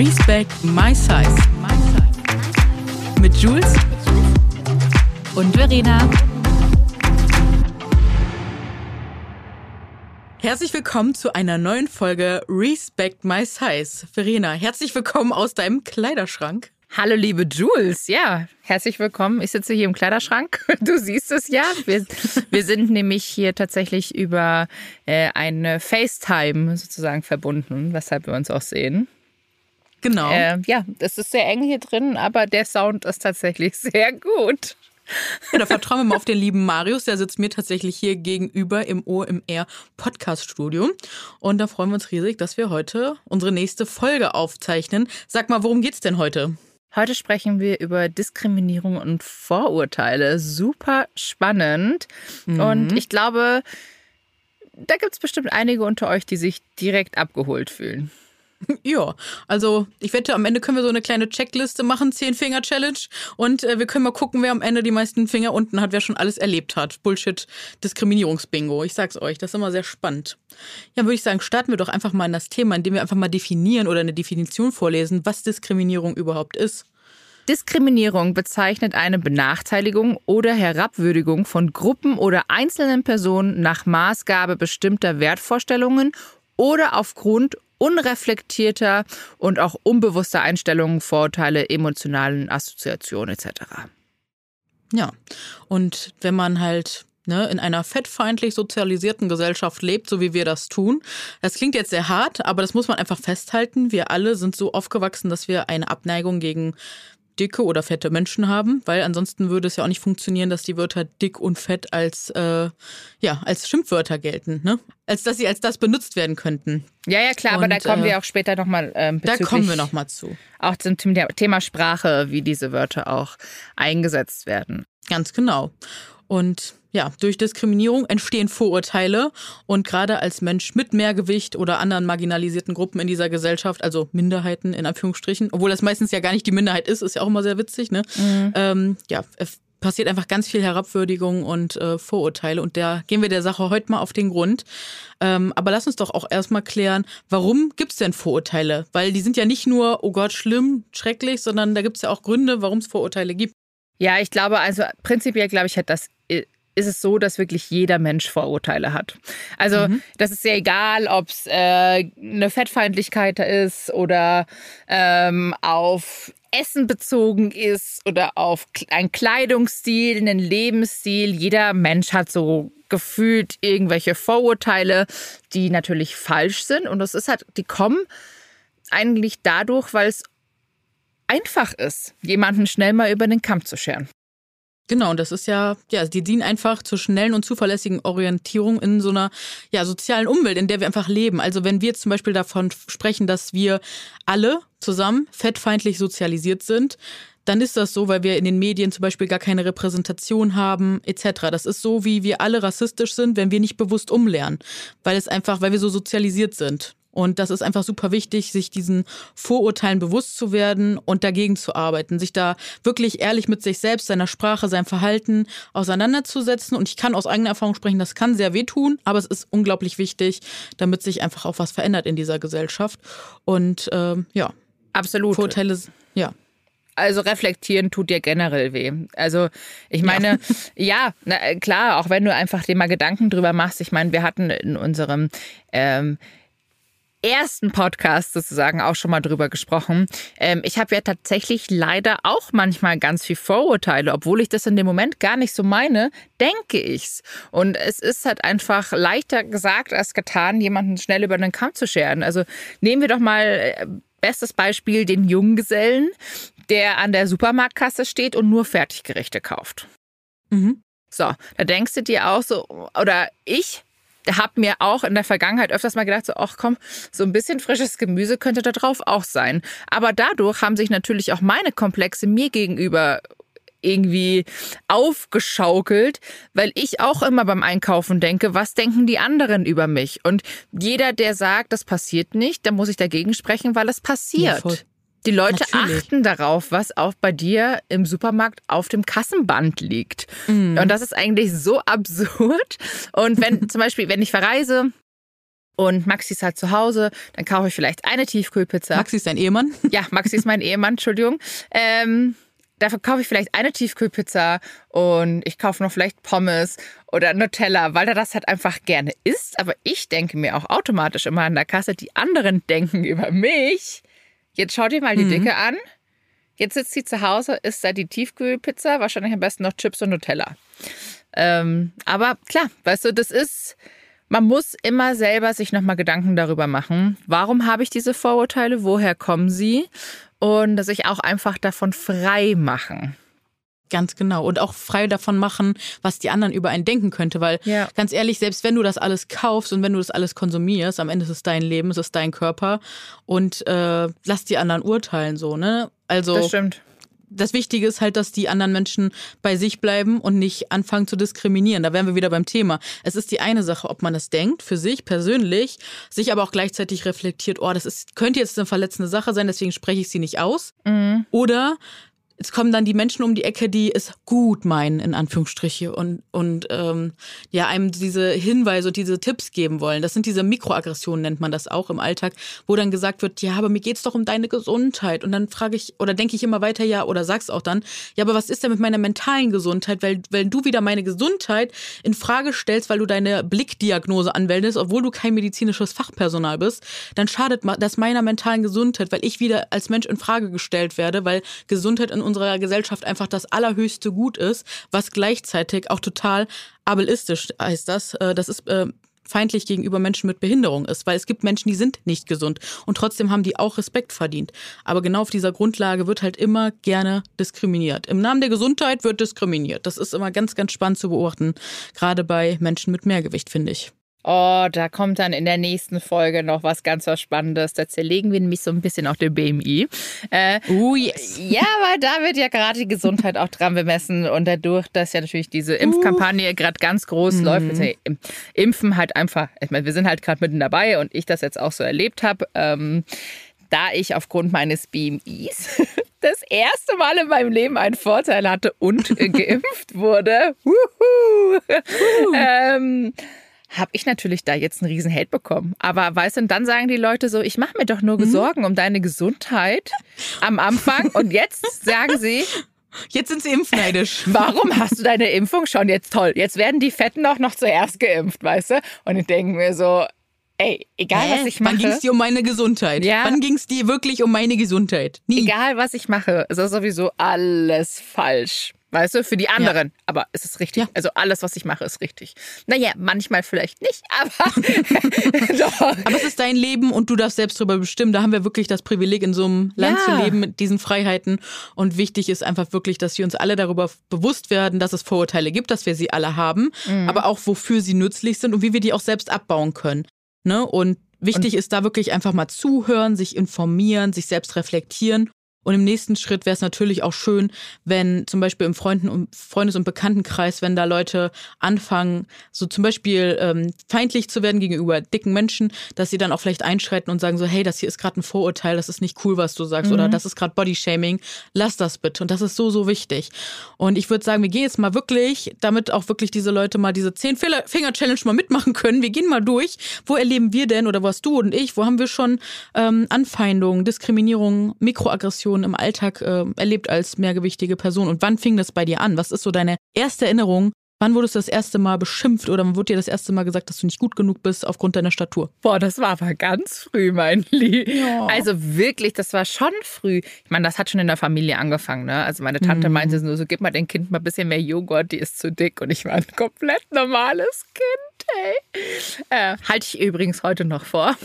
Respect My Size. Mit Jules und Verena. Herzlich willkommen zu einer neuen Folge Respect My Size. Verena, herzlich willkommen aus deinem Kleiderschrank. Hallo liebe Jules, ja, herzlich willkommen. Ich sitze hier im Kleiderschrank. Du siehst es ja. Wir, wir sind nämlich hier tatsächlich über äh, eine FaceTime sozusagen verbunden, weshalb wir uns auch sehen. Genau. Äh, ja, es ist sehr eng hier drin, aber der Sound ist tatsächlich sehr gut. Ja, da vertrauen wir mal auf den lieben Marius. Der sitzt mir tatsächlich hier gegenüber im OMR Podcast Studio. Und da freuen wir uns riesig, dass wir heute unsere nächste Folge aufzeichnen. Sag mal, worum geht's denn heute? Heute sprechen wir über Diskriminierung und Vorurteile. Super spannend. Mhm. Und ich glaube, da gibt es bestimmt einige unter euch, die sich direkt abgeholt fühlen. Ja, also ich wette, am Ende können wir so eine kleine Checkliste machen, 10-Finger-Challenge. Und äh, wir können mal gucken, wer am Ende die meisten Finger unten hat, wer schon alles erlebt hat. Bullshit, Diskriminierungsbingo. Ich sag's euch, das ist immer sehr spannend. Ja, würde ich sagen, starten wir doch einfach mal in das Thema, indem wir einfach mal definieren oder eine Definition vorlesen, was Diskriminierung überhaupt ist. Diskriminierung bezeichnet eine Benachteiligung oder Herabwürdigung von Gruppen oder einzelnen Personen nach Maßgabe bestimmter Wertvorstellungen oder aufgrund unreflektierter und auch unbewusster Einstellungen, Vorurteile, emotionalen Assoziationen etc. Ja, und wenn man halt ne, in einer fettfeindlich sozialisierten Gesellschaft lebt, so wie wir das tun. Das klingt jetzt sehr hart, aber das muss man einfach festhalten. Wir alle sind so aufgewachsen, dass wir eine Abneigung gegen dicke oder fette Menschen haben, weil ansonsten würde es ja auch nicht funktionieren, dass die Wörter dick und fett als äh, ja als Schimpfwörter gelten, ne? Als dass sie als das benutzt werden könnten. Ja, ja, klar, und, aber da kommen äh, wir auch später nochmal ähm, Da kommen wir nochmal zu. Auch zum Thema Sprache, wie diese Wörter auch eingesetzt werden. Ganz genau. Und ja, durch Diskriminierung entstehen Vorurteile und gerade als Mensch mit Mehrgewicht oder anderen marginalisierten Gruppen in dieser Gesellschaft, also Minderheiten in Anführungsstrichen, obwohl das meistens ja gar nicht die Minderheit ist, ist ja auch immer sehr witzig, ne? Mhm. Ähm, ja, passiert einfach ganz viel Herabwürdigung und äh, Vorurteile und da gehen wir der Sache heute mal auf den Grund. Ähm, aber lass uns doch auch erstmal klären, warum gibt es denn Vorurteile? Weil die sind ja nicht nur, oh Gott, schlimm, schrecklich, sondern da gibt es ja auch Gründe, warum es Vorurteile gibt. Ja, ich glaube, also prinzipiell glaube ich, hat das ist es so, dass wirklich jeder Mensch Vorurteile hat. Also mhm. das ist ja egal, ob es äh, eine Fettfeindlichkeit ist oder ähm, auf Essen bezogen ist oder auf einen Kleidungsstil, einen Lebensstil. Jeder Mensch hat so gefühlt irgendwelche Vorurteile, die natürlich falsch sind. Und das ist halt, die kommen eigentlich dadurch, weil es einfach ist, jemanden schnell mal über den Kamm zu scheren. Genau, und das ist ja, ja, die dienen einfach zur schnellen und zuverlässigen Orientierung in so einer ja, sozialen Umwelt, in der wir einfach leben. Also wenn wir zum Beispiel davon sprechen, dass wir alle zusammen fettfeindlich sozialisiert sind, dann ist das so, weil wir in den Medien zum Beispiel gar keine Repräsentation haben, etc. Das ist so, wie wir alle rassistisch sind, wenn wir nicht bewusst umlernen, weil es einfach, weil wir so sozialisiert sind. Und das ist einfach super wichtig, sich diesen Vorurteilen bewusst zu werden und dagegen zu arbeiten, sich da wirklich ehrlich mit sich selbst, seiner Sprache, seinem Verhalten auseinanderzusetzen. Und ich kann aus eigener Erfahrung sprechen, das kann sehr wehtun, aber es ist unglaublich wichtig, damit sich einfach auch was verändert in dieser Gesellschaft. Und ähm, ja, absolut. Vorurteile, ja also reflektieren tut dir generell weh. Also ich meine, ja, ja na, klar, auch wenn du einfach dir mal Gedanken drüber machst. Ich meine, wir hatten in unserem ähm, ersten Podcast sozusagen auch schon mal drüber gesprochen. Ähm, ich habe ja tatsächlich leider auch manchmal ganz viel Vorurteile, obwohl ich das in dem Moment gar nicht so meine, denke ich's. Und es ist halt einfach leichter gesagt als getan, jemanden schnell über den Kamm zu scheren. Also nehmen wir doch mal äh, bestes Beispiel den Junggesellen, der an der Supermarktkasse steht und nur Fertiggerichte kauft. Mhm. So, da denkst du dir auch so, oder ich habe mir auch in der Vergangenheit öfters mal gedacht, so, ach komm, so ein bisschen frisches Gemüse könnte da drauf auch sein. Aber dadurch haben sich natürlich auch meine Komplexe mir gegenüber irgendwie aufgeschaukelt, weil ich auch immer beim Einkaufen denke, was denken die anderen über mich? Und jeder, der sagt, das passiert nicht, da muss ich dagegen sprechen, weil es passiert. Die Leute Natürlich. achten darauf, was auch bei dir im Supermarkt auf dem Kassenband liegt. Mm. Und das ist eigentlich so absurd. Und wenn zum Beispiel, wenn ich verreise, Und Maxi ist halt zu Hause, dann kaufe ich vielleicht eine Tiefkühlpizza. Maxi ist dein Ehemann? Ja, Maxi ist mein Ehemann, Entschuldigung. Ähm, dafür kaufe ich vielleicht eine Tiefkühlpizza und ich kaufe noch vielleicht Pommes oder Nutella, weil er das halt einfach gerne isst. Aber ich denke mir auch automatisch immer an der Kasse, die anderen denken über mich. Jetzt schau dir mal die mhm. Dicke an. Jetzt sitzt sie zu Hause, isst da die Tiefkühlpizza, wahrscheinlich am besten noch Chips und Nutella. Ähm, aber klar, weißt du, das ist, man muss immer selber sich nochmal Gedanken darüber machen, warum habe ich diese Vorurteile, woher kommen sie und sich auch einfach davon frei machen. Ganz genau. Und auch frei davon machen, was die anderen über einen denken könnte. Weil ja. ganz ehrlich, selbst wenn du das alles kaufst und wenn du das alles konsumierst, am Ende ist es dein Leben, es ist dein Körper. Und äh, lass die anderen urteilen so, ne? Also. Das stimmt das Wichtige ist halt, dass die anderen Menschen bei sich bleiben und nicht anfangen zu diskriminieren. Da wären wir wieder beim Thema. Es ist die eine Sache, ob man es denkt, für sich persönlich, sich aber auch gleichzeitig reflektiert, oh, das ist, könnte jetzt eine verletzende Sache sein, deswegen spreche ich sie nicht aus. Mhm. Oder es kommen dann die Menschen um die Ecke, die es gut meinen, in Anführungsstriche, und, und ähm, ja, einem diese Hinweise und diese Tipps geben wollen. Das sind diese Mikroaggressionen, nennt man das auch im Alltag, wo dann gesagt wird, ja, aber mir geht's doch um deine Gesundheit. Und dann frage ich, oder denke ich immer weiter, ja, oder sag's auch dann, ja, aber was ist denn mit meiner mentalen Gesundheit? Weil, wenn du wieder meine Gesundheit in Frage stellst, weil du deine Blickdiagnose anwendest, obwohl du kein medizinisches Fachpersonal bist, dann schadet das meiner mentalen Gesundheit, weil ich wieder als Mensch in Frage gestellt werde, weil Gesundheit in unserer Gesellschaft einfach das allerhöchste Gut ist, was gleichzeitig auch total ableistisch heißt das. Äh, das ist äh, feindlich gegenüber Menschen mit Behinderung ist, weil es gibt Menschen, die sind nicht gesund und trotzdem haben die auch Respekt verdient. Aber genau auf dieser Grundlage wird halt immer gerne diskriminiert. Im Namen der Gesundheit wird diskriminiert. Das ist immer ganz, ganz spannend zu beobachten, gerade bei Menschen mit Mehrgewicht, finde ich. Oh, da kommt dann in der nächsten Folge noch was ganz was Spannendes. Da zerlegen wir nämlich so ein bisschen auch den BMI. Äh, oh yes. Ja, weil da wird ja gerade die Gesundheit auch dran bemessen und dadurch, dass ja natürlich diese Impfkampagne uh. gerade ganz groß mhm. läuft, ja Impfen halt einfach, ich meine, wir sind halt gerade mitten dabei und ich das jetzt auch so erlebt habe, ähm, da ich aufgrund meines BMIs das erste Mal in meinem Leben einen Vorteil hatte und geimpft wurde. Wuhu. Uh. ähm, habe ich natürlich da jetzt einen riesen Hate bekommen. Aber weißt du, und dann sagen die Leute so, ich mache mir doch nur mhm. Sorgen um deine Gesundheit am Anfang und jetzt sagen sie, Jetzt sind sie impfneidisch. Warum hast du deine Impfung schon jetzt toll? Jetzt werden die Fetten auch noch zuerst geimpft, weißt du? Und ich denke mir so, ey, egal Hä? was ich mache. Wann ging es dir um meine Gesundheit? Ja. Wann ging es dir wirklich um meine Gesundheit? Nie. Egal was ich mache, ist sowieso alles falsch. Weißt du, für die anderen. Ja. Aber es ist richtig. Ja. Also alles, was ich mache, ist richtig. Naja, manchmal vielleicht nicht, aber doch. Aber es ist dein Leben und du darfst selbst darüber bestimmen. Da haben wir wirklich das Privileg, in so einem Land ja. zu leben mit diesen Freiheiten. Und wichtig ist einfach wirklich, dass wir uns alle darüber bewusst werden, dass es Vorurteile gibt, dass wir sie alle haben, mhm. aber auch wofür sie nützlich sind und wie wir die auch selbst abbauen können. Ne? Und Wichtig und ist da wirklich einfach mal zuhören, sich informieren, sich selbst reflektieren und im nächsten Schritt wäre es natürlich auch schön, wenn zum Beispiel im Freunden und Freundes- und Bekanntenkreis, wenn da Leute anfangen, so zum Beispiel ähm, feindlich zu werden gegenüber dicken Menschen, dass sie dann auch vielleicht einschreiten und sagen so, hey, das hier ist gerade ein Vorurteil, das ist nicht cool, was du sagst, mhm. oder das ist gerade Bodyshaming, lass das bitte. Und das ist so, so wichtig. Und ich würde sagen, wir gehen jetzt mal wirklich, damit auch wirklich diese Leute mal diese Zehn-Finger-Challenge mal mitmachen können. Wir gehen mal durch. Wo erleben wir denn, oder was du und ich, wo haben wir schon ähm, Anfeindungen, Diskriminierung, Mikroaggression, Situationen im Alltag äh, erlebt als mehrgewichtige Person? Und wann fing das bei dir an? Was ist so deine erste Erinnerung? Wann wurdest du das erste Mal beschimpft oder wann wurde dir das erste Mal gesagt, dass du nicht gut genug bist aufgrund deiner Statur? Boah, das war aber ganz früh, mein Lieb. Ja. Also wirklich, das war schon früh. Ich meine, das hat schon in der Familie angefangen. Ne? Also meine Tante mhm. meinte nur so, gib mal dem Kind mal ein bisschen mehr Joghurt, die ist zu dick. Und ich war ein komplett normales Kind, ey. Äh, halte ich übrigens heute noch vor.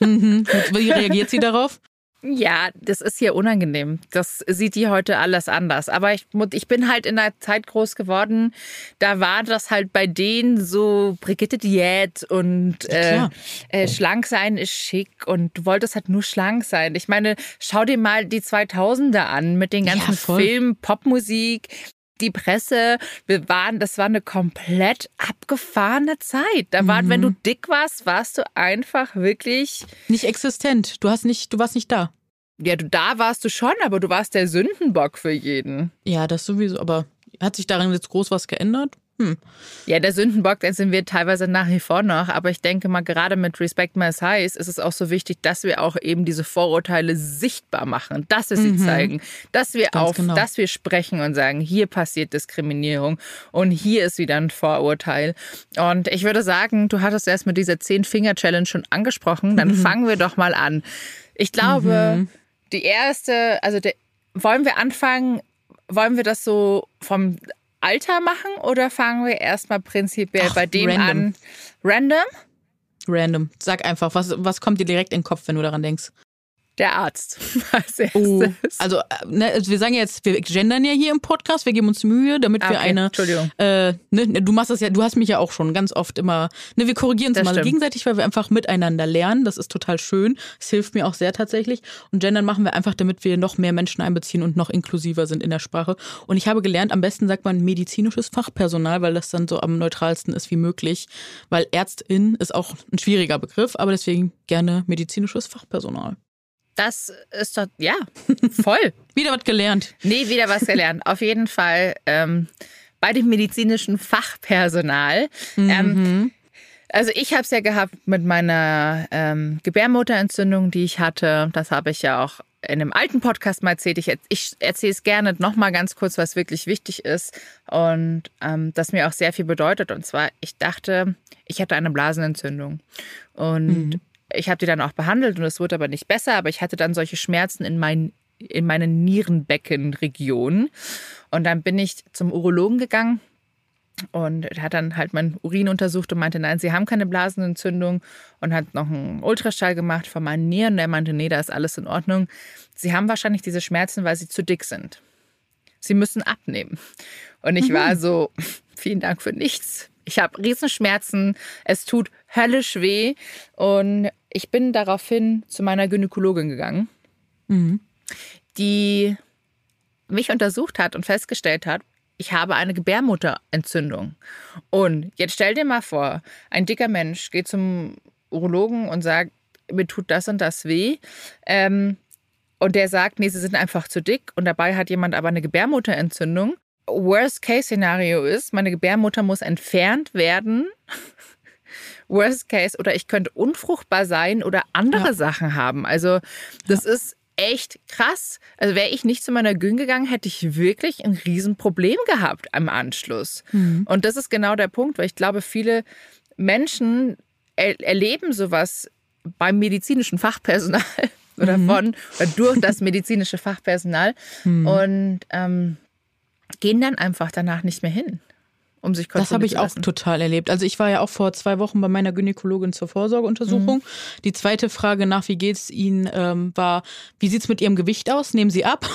Mhm. Wie reagiert sie darauf? Ja, das ist hier unangenehm. Das sieht die heute alles anders. Aber ich, ich bin halt in einer Zeit groß geworden, da war das halt bei denen so Brigitte Diät und äh, äh, schlank sein ist schick und du wolltest halt nur schlank sein. Ich meine, schau dir mal die 2000er an mit den ganzen ja, Filmen, Popmusik, die Presse, wir waren, das war eine komplett abgefahrene Zeit. Da war, mhm. wenn du dick warst, warst du einfach wirklich nicht existent. Du hast nicht, du warst nicht da. Ja, du da warst du schon, aber du warst der Sündenbock für jeden. Ja, das sowieso. Aber hat sich daran jetzt groß was geändert? Hm. Ja, der Sündenbock, den sind wir teilweise nach wie vor noch. Aber ich denke mal, gerade mit Respect My Size ist es auch so wichtig, dass wir auch eben diese Vorurteile sichtbar machen, dass wir sie mhm. zeigen, dass wir Ganz auf, genau. dass wir sprechen und sagen, hier passiert Diskriminierung und hier ist wieder ein Vorurteil. Und ich würde sagen, du hattest erst mit dieser Zehn-Finger-Challenge schon angesprochen. Dann mhm. fangen wir doch mal an. Ich glaube, mhm. die erste, also der, wollen wir anfangen, wollen wir das so vom Alter machen oder fangen wir erstmal prinzipiell Ach, bei dem random. an? Random? Random. Sag einfach, was, was kommt dir direkt in den Kopf, wenn du daran denkst? Der Arzt als erstes. Oh, also, äh, ne, also wir sagen jetzt, wir gendern ja hier im Podcast, wir geben uns Mühe, damit wir okay, eine. Entschuldigung. Äh, ne, ne, du machst das ja, du hast mich ja auch schon ganz oft immer. Ne, wir korrigieren uns mal stimmt. gegenseitig, weil wir einfach miteinander lernen. Das ist total schön. Es hilft mir auch sehr tatsächlich. Und gendern machen wir einfach, damit wir noch mehr Menschen einbeziehen und noch inklusiver sind in der Sprache. Und ich habe gelernt, am besten sagt man medizinisches Fachpersonal, weil das dann so am neutralsten ist wie möglich. Weil Ärztin ist auch ein schwieriger Begriff, aber deswegen gerne medizinisches Fachpersonal. Das ist doch, ja, voll. wieder was gelernt. Nee, wieder was gelernt. Auf jeden Fall ähm, bei dem medizinischen Fachpersonal. Mhm. Ähm, also ich habe es ja gehabt mit meiner ähm, Gebärmutterentzündung, die ich hatte. Das habe ich ja auch in einem alten Podcast mal erzählt. Ich, ich erzähle es gerne nochmal ganz kurz, was wirklich wichtig ist und ähm, das mir auch sehr viel bedeutet. Und zwar, ich dachte, ich hätte eine Blasenentzündung. Und mhm. Ich habe die dann auch behandelt und es wurde aber nicht besser, aber ich hatte dann solche Schmerzen in meinen in meine Nierenbeckenregion. Und dann bin ich zum Urologen gegangen und hat dann halt mein Urin untersucht und meinte, nein, Sie haben keine Blasenentzündung und hat noch einen Ultraschall gemacht von meinen Nieren. Und er meinte, nee, da ist alles in Ordnung. Sie haben wahrscheinlich diese Schmerzen, weil Sie zu dick sind. Sie müssen abnehmen. Und ich mhm. war so, vielen Dank für nichts. Ich habe Riesenschmerzen. Es tut höllisch weh. Und ich bin daraufhin zu meiner Gynäkologin gegangen, mhm. die mich untersucht hat und festgestellt hat, ich habe eine Gebärmutterentzündung. Und jetzt stell dir mal vor, ein dicker Mensch geht zum Urologen und sagt, mir tut das und das weh. Ähm, und der sagt, nee, sie sind einfach zu dick. Und dabei hat jemand aber eine Gebärmutterentzündung. Worst-Case-Szenario ist, meine Gebärmutter muss entfernt werden Worst Case oder ich könnte unfruchtbar sein oder andere ja. Sachen haben. Also das ja. ist echt krass. Also wäre ich nicht zu meiner Gün gegangen, hätte ich wirklich ein Riesenproblem gehabt am Anschluss. Mhm. Und das ist genau der Punkt, weil ich glaube, viele Menschen er erleben sowas beim medizinischen Fachpersonal oder mhm. von oder durch das medizinische Fachpersonal mhm. und ähm, gehen dann einfach danach nicht mehr hin um sich Das habe ich auch total erlebt. Also ich war ja auch vor zwei Wochen bei meiner Gynäkologin zur Vorsorgeuntersuchung. Mhm. Die zweite Frage nach, wie geht's Ihnen, ähm, war, wie sieht's mit Ihrem Gewicht aus? Nehmen Sie ab?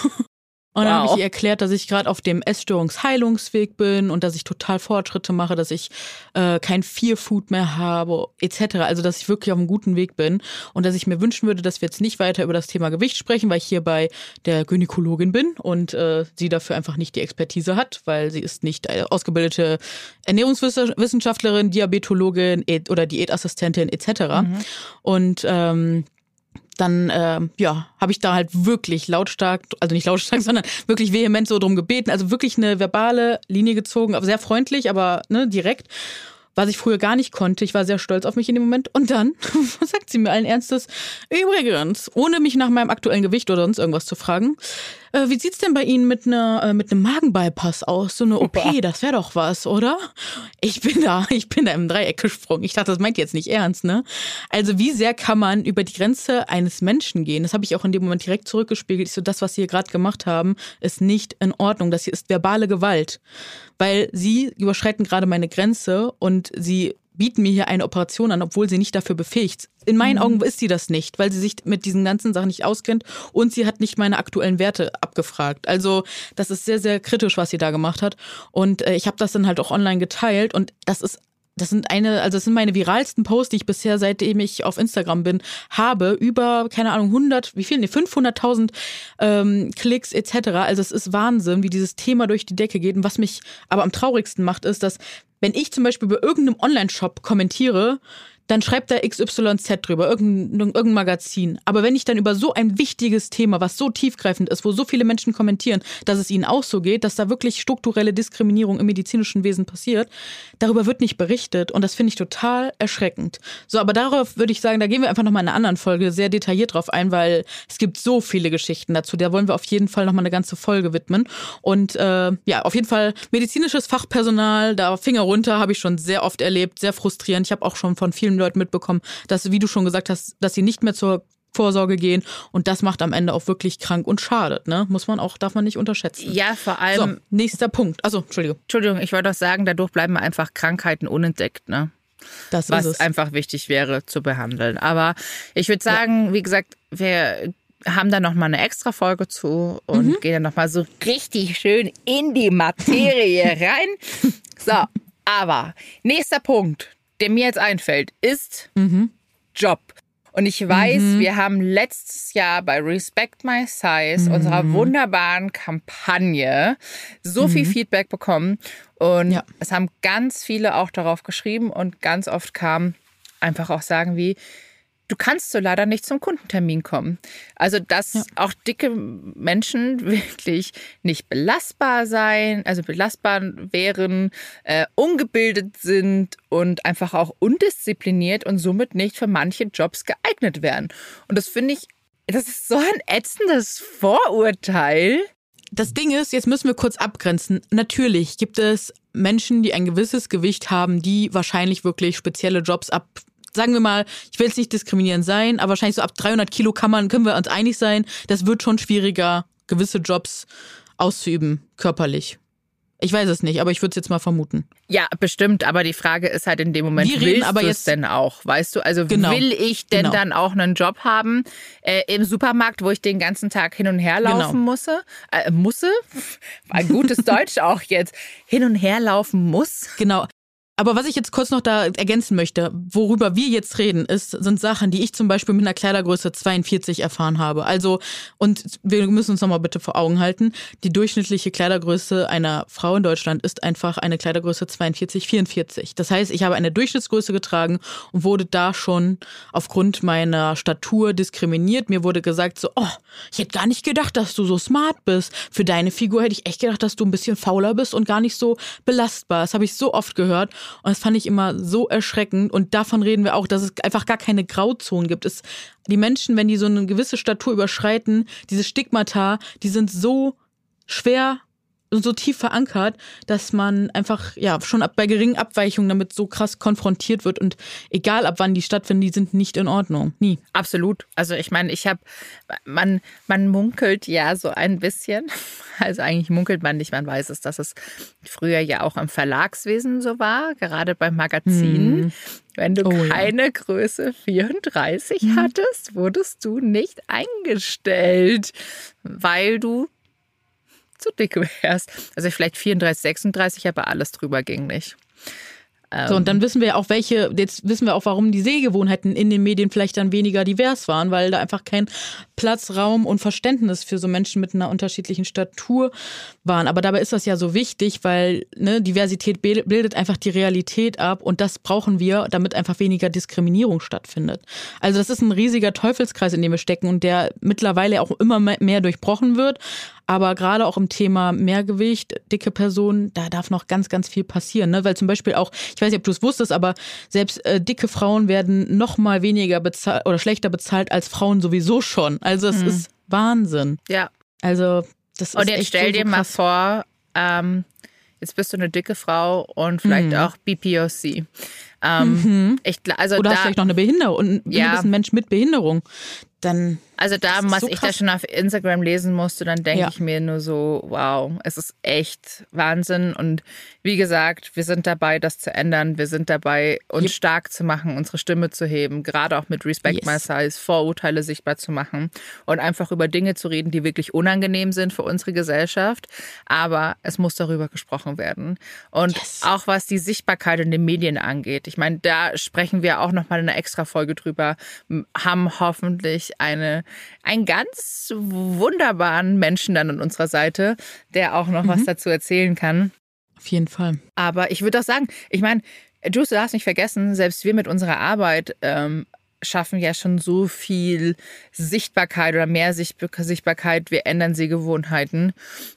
Und dann wow. habe ich ihr erklärt, dass ich gerade auf dem Essstörungsheilungsweg bin und dass ich total Fortschritte mache, dass ich äh, kein Fear-Food mehr habe, etc. Also dass ich wirklich auf einem guten Weg bin und dass ich mir wünschen würde, dass wir jetzt nicht weiter über das Thema Gewicht sprechen, weil ich hier bei der Gynäkologin bin und äh, sie dafür einfach nicht die Expertise hat, weil sie ist nicht ausgebildete Ernährungswissenschaftlerin, Diabetologin oder Diätassistentin etc. Mhm. Und ähm, dann äh, ja, habe ich da halt wirklich lautstark, also nicht lautstark, sondern wirklich vehement so drum gebeten, also wirklich eine verbale Linie gezogen, aber sehr freundlich, aber ne, direkt was ich früher gar nicht konnte. Ich war sehr stolz auf mich in dem Moment. Und dann sagt sie mir allen Ernstes, übrigens, ohne mich nach meinem aktuellen Gewicht oder sonst irgendwas zu fragen, äh, wie sieht's denn bei Ihnen mit einer äh, mit einem Magenbypass aus? So eine OP, das wäre doch was, oder? Ich bin da, ich bin da im Dreieck gesprungen. Ich dachte, das meint jetzt nicht ernst, ne? Also wie sehr kann man über die Grenze eines Menschen gehen? Das habe ich auch in dem Moment direkt zurückgespiegelt. Ich so, das, was Sie hier gerade gemacht haben, ist nicht in Ordnung. Das hier ist verbale Gewalt weil sie überschreiten gerade meine Grenze und sie bieten mir hier eine Operation an, obwohl sie nicht dafür befähigt. In meinen mhm. Augen ist sie das nicht, weil sie sich mit diesen ganzen Sachen nicht auskennt und sie hat nicht meine aktuellen Werte abgefragt. Also das ist sehr, sehr kritisch, was sie da gemacht hat. Und äh, ich habe das dann halt auch online geteilt und das ist das sind eine, also das sind meine viralsten Posts, die ich bisher, seitdem ich auf Instagram bin, habe. Über, keine Ahnung, 100, wie viel? Nee, 500.000 ähm, Klicks etc. Also es ist Wahnsinn, wie dieses Thema durch die Decke geht. Und was mich aber am traurigsten macht, ist, dass wenn ich zum Beispiel bei irgendeinem Online-Shop kommentiere, dann schreibt da XYZ drüber, irgendein, irgendein Magazin. Aber wenn ich dann über so ein wichtiges Thema, was so tiefgreifend ist, wo so viele Menschen kommentieren, dass es ihnen auch so geht, dass da wirklich strukturelle Diskriminierung im medizinischen Wesen passiert, darüber wird nicht berichtet und das finde ich total erschreckend. So, aber darauf würde ich sagen, da gehen wir einfach nochmal in einer anderen Folge sehr detailliert drauf ein, weil es gibt so viele Geschichten dazu. Da wollen wir auf jeden Fall nochmal eine ganze Folge widmen. Und äh, ja, auf jeden Fall medizinisches Fachpersonal, da Finger runter, habe ich schon sehr oft erlebt, sehr frustrierend. Ich habe auch schon von vielen Leuten mitbekommen, dass, wie du schon gesagt hast, dass sie nicht mehr zur Vorsorge gehen und das macht am Ende auch wirklich krank und schadet, ne? Muss man auch, darf man nicht unterschätzen. Ja, vor allem. So, nächster Punkt. Also, Entschuldigung. Entschuldigung, ich wollte auch sagen, dadurch bleiben einfach Krankheiten unentdeckt, ne? Das Was ist es. einfach wichtig wäre zu behandeln. Aber ich würde sagen, wie gesagt, wir haben da noch mal eine extra Folge zu und Mhm. gehen dann noch mal so richtig schön in die Materie rein. So, aber nächster Punkt, der mir jetzt einfällt, ist Mhm. Job. Und ich weiß, wir haben letztes Jahr bei Respect My Size, unserer wunderbaren Kampagne, so viel Feedback bekommen. Und Ja. es haben ganz viele auch darauf geschrieben und ganz oft kam einfach auch sagen wie, du kannst so leider nicht zum Kundentermin kommen. Also, dass auch dicke Menschen wirklich nicht belastbar sein, also belastbar wären, äh, ungebildet sind und einfach auch undiszipliniert und somit nicht für manche Jobs geeignet wären. Und das finde ich, das ist so ein ätzendes Vorurteil. Das Ding ist, jetzt müssen wir kurz abgrenzen. Natürlich gibt es Menschen, die ein gewisses Gewicht haben, die wahrscheinlich wirklich spezielle Jobs ab, sagen wir mal, ich will jetzt nicht diskriminierend sein, aber wahrscheinlich so ab 300 Kilo kann man, können wir uns einig sein, das wird schon schwieriger, gewisse Jobs auszuüben, körperlich. Ich weiß es nicht, aber ich würde es jetzt mal vermuten. Ja, bestimmt, aber die Frage ist halt in dem Moment, Wir willst aber du es denn auch, weißt du? Also Genau. will ich denn Genau. dann auch einen Job haben äh, im Supermarkt, wo ich den ganzen Tag hin und her laufen Genau. musse? Äh, musse? Ein gutes Deutsch auch jetzt. Hin und her laufen muss? Genau. Aber was ich jetzt kurz noch da ergänzen möchte, worüber wir jetzt reden, ist, sind Sachen, die ich zum Beispiel mit einer Kleidergröße 42 erfahren habe. Also, und wir müssen uns nochmal bitte vor Augen halten, die durchschnittliche Kleidergröße einer Frau in Deutschland ist einfach eine Kleidergröße 42, 44. Das heißt, ich habe eine Durchschnittsgröße getragen und wurde da schon aufgrund meiner Statur diskriminiert. Mir wurde gesagt so, oh, ich hätte gar nicht gedacht, dass du so smart bist. Für deine Figur hätte ich echt gedacht, dass du ein bisschen fauler bist und gar nicht so belastbar. Das habe ich so oft gehört und das fand ich immer so erschreckend. Und davon reden wir auch, dass es einfach gar keine Grauzonen gibt. Es, die Menschen, wenn die so eine gewisse Statur überschreiten, diese Stigmata, die sind so schwer so tief verankert, dass man einfach ja schon ab, bei geringen Abweichungen damit so krass konfrontiert wird und egal ab wann die stattfinden, die sind nicht in Ordnung. Nie. Absolut. Also ich meine, ich habe, man, man munkelt ja so ein bisschen. Also eigentlich munkelt man nicht, man weiß es, dass es früher ja auch im Verlagswesen so war, gerade bei Magazinen. Wenn du Oh ja. keine Größe 34 hattest, wurdest du nicht eingestellt, weil du zu dick wärst. Also vielleicht 34, 36, aber alles drüber ging nicht. So, und dann wissen wir auch, welche, jetzt wissen wir auch, warum die Sehgewohnheiten in den Medien vielleicht dann weniger divers waren, weil da einfach kein Platz, Raum und Verständnis für so Menschen mit einer unterschiedlichen Statur waren. Aber dabei ist das ja so wichtig, weil ne, Diversität bildet einfach die Realität ab und das brauchen wir, damit einfach weniger Diskriminierung stattfindet. Also das ist ein riesiger Teufelskreis, in dem wir stecken und der mittlerweile auch immer me- mehr durchbrochen wird. Aber gerade auch im Thema Mehrgewicht, dicke Personen, da darf noch ganz, ganz viel passieren. Ne? Weil zum Beispiel auch, ich weiß nicht, ob du es wusstest, aber selbst äh, dicke Frauen werden noch mal weniger bezahlt oder schlechter bezahlt als Frauen sowieso schon. Also es ist Wahnsinn. Ja. Also das ist Und jetzt echt stell so, dir mal vor, ähm, jetzt bist du eine dicke Frau und vielleicht Mhm. auch BPOC. Ähm, ich, gl- also Oder hast da, vielleicht noch eine Behinderung und Ja. ein Mensch mit Behinderung. Dann also da, was so ich da schon auf Instagram lesen musste, dann denke Ja. ich mir nur so, wow, es ist echt Wahnsinn. Und wie gesagt, wir sind dabei, das zu ändern. Wir sind dabei, uns Yep. stark zu machen, unsere Stimme zu heben, gerade auch mit Respect Yes. My Size, Vorurteile sichtbar zu machen und einfach über Dinge zu reden, die wirklich unangenehm sind für unsere Gesellschaft. Aber es muss darüber gesprochen werden. Und Yes. auch was die Sichtbarkeit in den Medien angeht. Ich meine, da sprechen wir auch nochmal in einer extra Folge drüber, haben hoffentlich eine, einen ganz wunderbaren Menschen dann an unserer Seite, der auch noch was dazu erzählen kann. auf jeden Fall. Aber ich würde auch sagen, ich meine, du darfst nicht vergessen, selbst wir mit unserer Arbeit ähm, schaffen ja schon so viel Sichtbarkeit oder mehr Sichtbarkeit. Wir ändern Sehgewohnheiten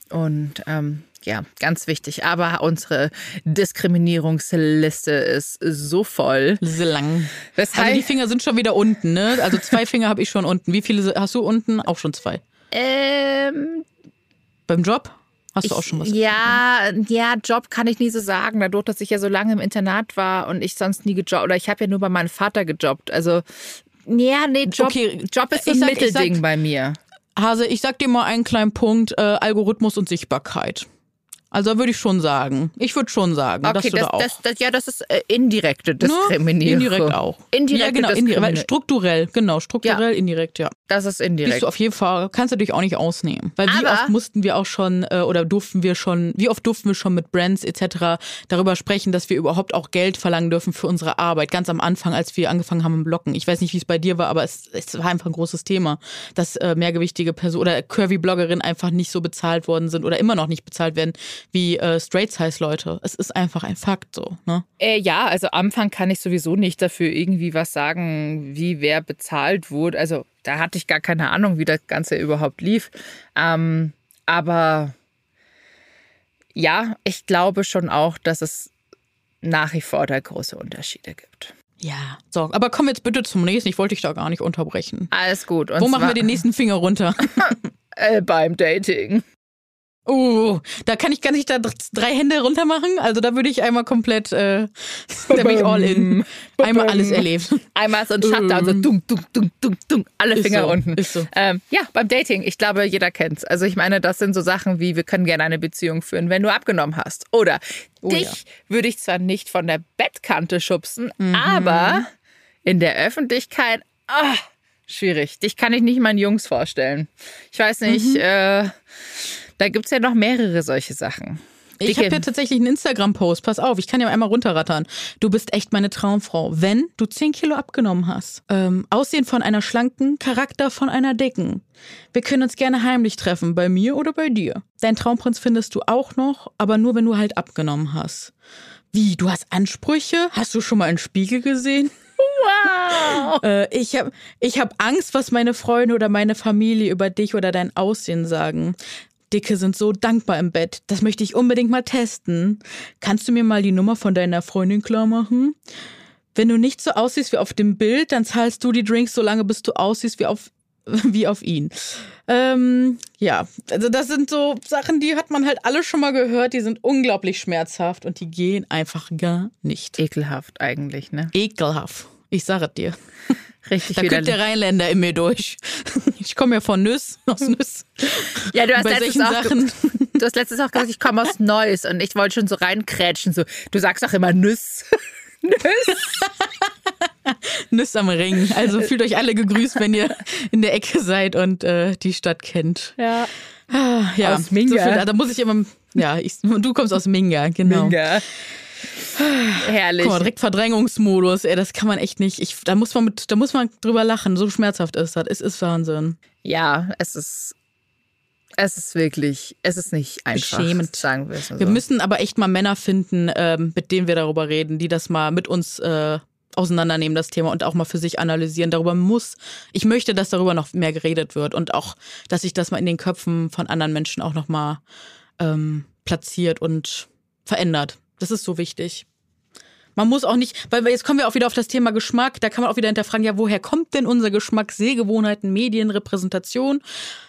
und ähm, ja, ganz wichtig. Aber unsere Diskriminierungsliste ist so voll. So lang. Weshalb also die Finger sind schon wieder unten, ne? Also zwei Finger habe ich schon unten. Wie viele hast du unten? Auch schon zwei. Ähm, Beim Job? Hast ich, du auch schon was? Ja, ja, Job kann ich nie so sagen. Dadurch, dass ich ja so lange im Internat war und ich sonst nie gejobbt oder ich habe ja nur bei meinem Vater gejobbt. Also ja, nee, Job, okay. Job ist so ein sag, Mittelding sag, bei mir. Hase, ich sag dir mal einen kleinen Punkt: äh, Algorithmus und Sichtbarkeit. Also würde ich schon sagen. Ich würde schon sagen, okay, dass du das, da auch. Das, das, ja, das ist äh, indirekte Diskriminierung. Ne? Indirekt auch. Indirekt, ja, genau, indirekt, strukturell, genau, strukturell, ja. indirekt, ja. Das ist indirekt. Bist du auf jeden Fall, kannst du dich auch nicht ausnehmen. Weil wie oft mussten wir auch schon, äh, oder durften wir schon, wie oft durften wir schon mit Brands etc. darüber sprechen, dass wir überhaupt auch Geld verlangen dürfen für unsere Arbeit. Ganz am Anfang, als wir angefangen haben im Blocken. Ich weiß nicht, wie es bei dir war, aber es, es war einfach ein großes Thema, dass äh, mehrgewichtige Personen oder Curvy-Bloggerinnen einfach nicht so bezahlt worden sind oder immer noch nicht bezahlt werden wie äh, Straight-Size-Leute. Es ist einfach ein Fakt so. Ne? Äh, ja, also am Anfang kann ich sowieso nicht dafür irgendwie was sagen, wie wer bezahlt wurde. Also da hatte ich gar keine Ahnung, wie das Ganze überhaupt lief. Ähm, aber ja, ich glaube schon auch, dass es nach wie vor da große Unterschiede gibt. Ja, so, aber komm jetzt bitte zum nächsten. Ich wollte dich da gar nicht unterbrechen. Alles gut. Wo machen wir den nächsten Finger runter? äh, beim Dating. Oh, da kann ich gar nicht da drei Hände runter machen. Also da würde ich einmal komplett, äh, da bin ich all in. Einmal alles erlebt. Einmal so ein Shutdown, so dunk, dunk, dunk, dunk, dunk, alle ist Finger so, unten. Ist so. Ähm, ja, beim Dating, ich glaube, jeder kennt's. Also ich meine, das sind so Sachen wie, wir können gerne eine Beziehung führen, wenn du abgenommen hast. Oder oh, dich ja. würde ich zwar nicht von der Bettkante schubsen, mhm. aber in der Öffentlichkeit, ah, schwierig. Dich kann ich nicht meinen Jungs vorstellen. Ich weiß nicht, mhm. äh, da gibt es ja noch mehrere solche Sachen. Ich habe ja tatsächlich einen Instagram-Post. Pass auf, ich kann ja einmal runterrattern. Du bist echt meine Traumfrau, wenn du 10 Kilo abgenommen hast. Ähm, Aussehen von einer schlanken, Charakter von einer dicken. Wir können uns gerne heimlich treffen, bei mir oder bei dir. Dein Traumprinz findest du auch noch, aber nur, wenn du halt abgenommen hast. Wie, du hast Ansprüche? Hast du schon mal einen Spiegel gesehen? Wow! äh, ich habe ich hab Angst, was meine Freunde oder meine Familie über dich oder dein Aussehen sagen. Dicke sind so dankbar im Bett. Das möchte ich unbedingt mal testen. Kannst du mir mal die Nummer von deiner Freundin klar machen? Wenn du nicht so aussiehst wie auf dem Bild, dann zahlst du die Drinks so lange, bis du aussiehst wie auf, wie auf ihn. Ähm, ja, also das sind so Sachen, die hat man halt alle schon mal gehört. Die sind unglaublich schmerzhaft und die gehen einfach gar nicht. Ekelhaft eigentlich, ne? Ekelhaft. Ich sage es dir. Richtig Da kommt der Rheinländer in mir durch. Ich komme ja von Nüss, aus Nüss. Ja, du hast, letztes auch, Sachen. du hast letztes auch gesagt, ich komme aus Neuss und ich wollte schon so reinkrätschen. So, du sagst auch immer Nüss. Nüss. Nüss am Ring. Also fühlt euch alle gegrüßt, wenn ihr in der Ecke seid und äh, die Stadt kennt. Ja. Ah, ja. Aus Minga. So viel, da muss ich immer. Ja, ich, du kommst aus Minga, genau. Minga. Herrlich. Guck mal, direkt Verdrängungsmodus, ey, das kann man echt nicht. Ich, da muss man mit, da muss man drüber lachen. So schmerzhaft ist das. Es ist Wahnsinn. Ja, es ist. Es ist wirklich, es ist nicht einfach. Beschämend. Sagen wir es so. Wir müssen aber echt mal Männer finden, ähm, mit denen wir darüber reden, die das mal mit uns äh, auseinandernehmen, das Thema, und auch mal für sich analysieren. Darüber muss, ich möchte, dass darüber noch mehr geredet wird und auch, dass sich das mal in den Köpfen von anderen Menschen auch noch mal ähm, platziert und verändert. Das ist so wichtig. Man muss auch nicht, weil jetzt kommen wir auch wieder auf das Thema Geschmack, da kann man auch wieder hinterfragen, ja, woher kommt denn unser Geschmack, Sehgewohnheiten, Medien, Repräsentation?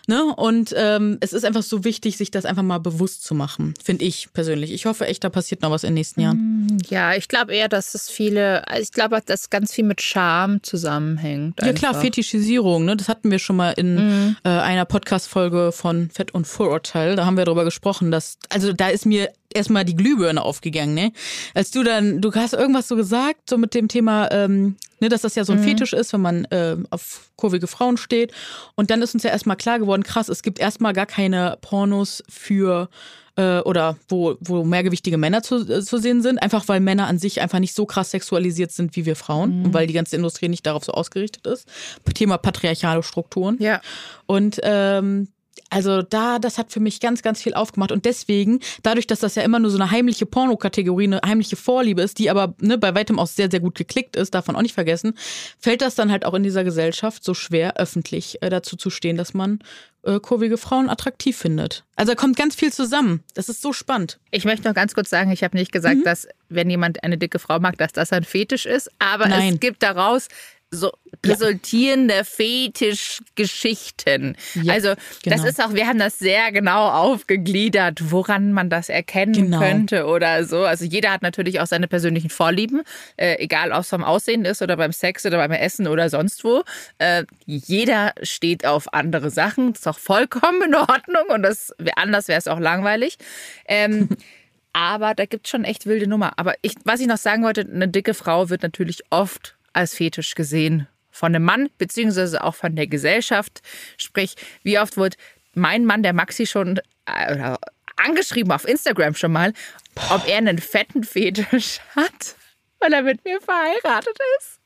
Ne? Und ähm, es ist einfach so wichtig, sich das einfach mal bewusst zu machen, finde ich persönlich. Ich hoffe echt, da passiert noch was in den nächsten Jahren. Mm, ja, ich glaube eher, dass es viele, also ich glaube, dass ganz viel mit Scham zusammenhängt. Ja klar, Fetischisierung, ne? das hatten wir schon mal in mhm. äh, einer Podcast-Folge von Fett und Vorurteil. Da haben wir darüber gesprochen, dass, also da ist mir erstmal die Glühbirne aufgegangen, ne? Als du dann, du hast irgendwas so gesagt, so mit dem Thema, ähm, ne, dass das ja so ein mhm. Fetisch ist, wenn man äh, auf kurvige Frauen steht. Und dann ist uns ja erstmal klar geworden, krass, es gibt erstmal gar keine Pornos für äh, oder wo, wo mehrgewichtige Männer zu, äh, zu sehen sind, einfach weil Männer an sich einfach nicht so krass sexualisiert sind wie wir Frauen mhm. und weil die ganze Industrie nicht darauf so ausgerichtet ist. Thema patriarchale Strukturen. Ja. Und ähm, also da, das hat für mich ganz, ganz viel aufgemacht. Und deswegen, dadurch, dass das ja immer nur so eine heimliche Pornokategorie, eine heimliche Vorliebe ist, die aber ne, bei weitem auch sehr, sehr gut geklickt ist, man auch nicht vergessen, fällt das dann halt auch in dieser Gesellschaft so schwer, öffentlich äh, dazu zu stehen, dass man äh, kurvige Frauen attraktiv findet. Also da kommt ganz viel zusammen. Das ist so spannend. Ich möchte noch ganz kurz sagen, ich habe nicht gesagt, mhm. dass wenn jemand eine dicke Frau mag, dass das ein Fetisch ist, aber Nein. es gibt daraus so resultierende ja. Fetischgeschichten. Ja, also genau. das ist auch, wir haben das sehr genau aufgegliedert, woran man das erkennen genau. könnte oder so. Also jeder hat natürlich auch seine persönlichen Vorlieben, äh, egal ob es vom Aussehen ist oder beim Sex oder beim Essen oder sonst wo. Äh, jeder steht auf andere Sachen. Das ist auch vollkommen in Ordnung und das anders wäre es auch langweilig. Ähm, aber da gibt es schon echt wilde Nummer. Aber ich, was ich noch sagen wollte, eine dicke Frau wird natürlich oft als Fetisch gesehen von einem Mann, beziehungsweise auch von der Gesellschaft. Sprich, wie oft wird mein Mann, der Maxi, schon äh, angeschrieben auf Instagram schon mal, ob er einen fetten Fetisch hat, weil er mit mir verheiratet ist.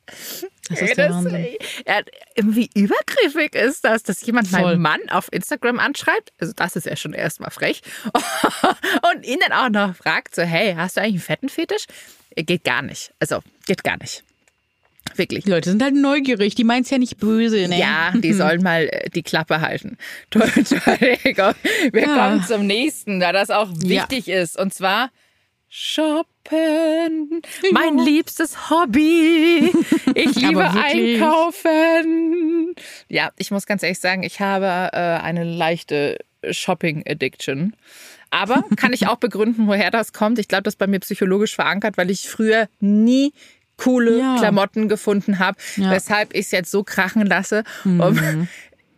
Das ist der das. Er, irgendwie übergriffig ist das, dass jemand Voll. meinen Mann auf Instagram anschreibt. Also das ist ja schon erstmal frech. Und ihn dann auch noch fragt, so, hey, hast du eigentlich einen fetten Fetisch? Geht gar nicht. Also, geht gar nicht. Wirklich. Die Leute sind halt neugierig, die meinen es ja nicht böse, ne? Ja, die sollen mal äh, die Klappe halten. Entschuldigung. Wir ja. kommen zum nächsten, da das auch wichtig ja. ist. Und zwar Shoppen. Mein liebstes Hobby. Ich liebe Einkaufen. Ja, ich muss ganz ehrlich sagen, ich habe äh, eine leichte Shopping-Addiction. Aber kann ich auch begründen, woher das kommt. Ich glaube, das ist bei mir psychologisch verankert, weil ich früher nie coole ja. Klamotten gefunden habe, ja. weshalb ich es jetzt so krachen lasse. Mhm. Um,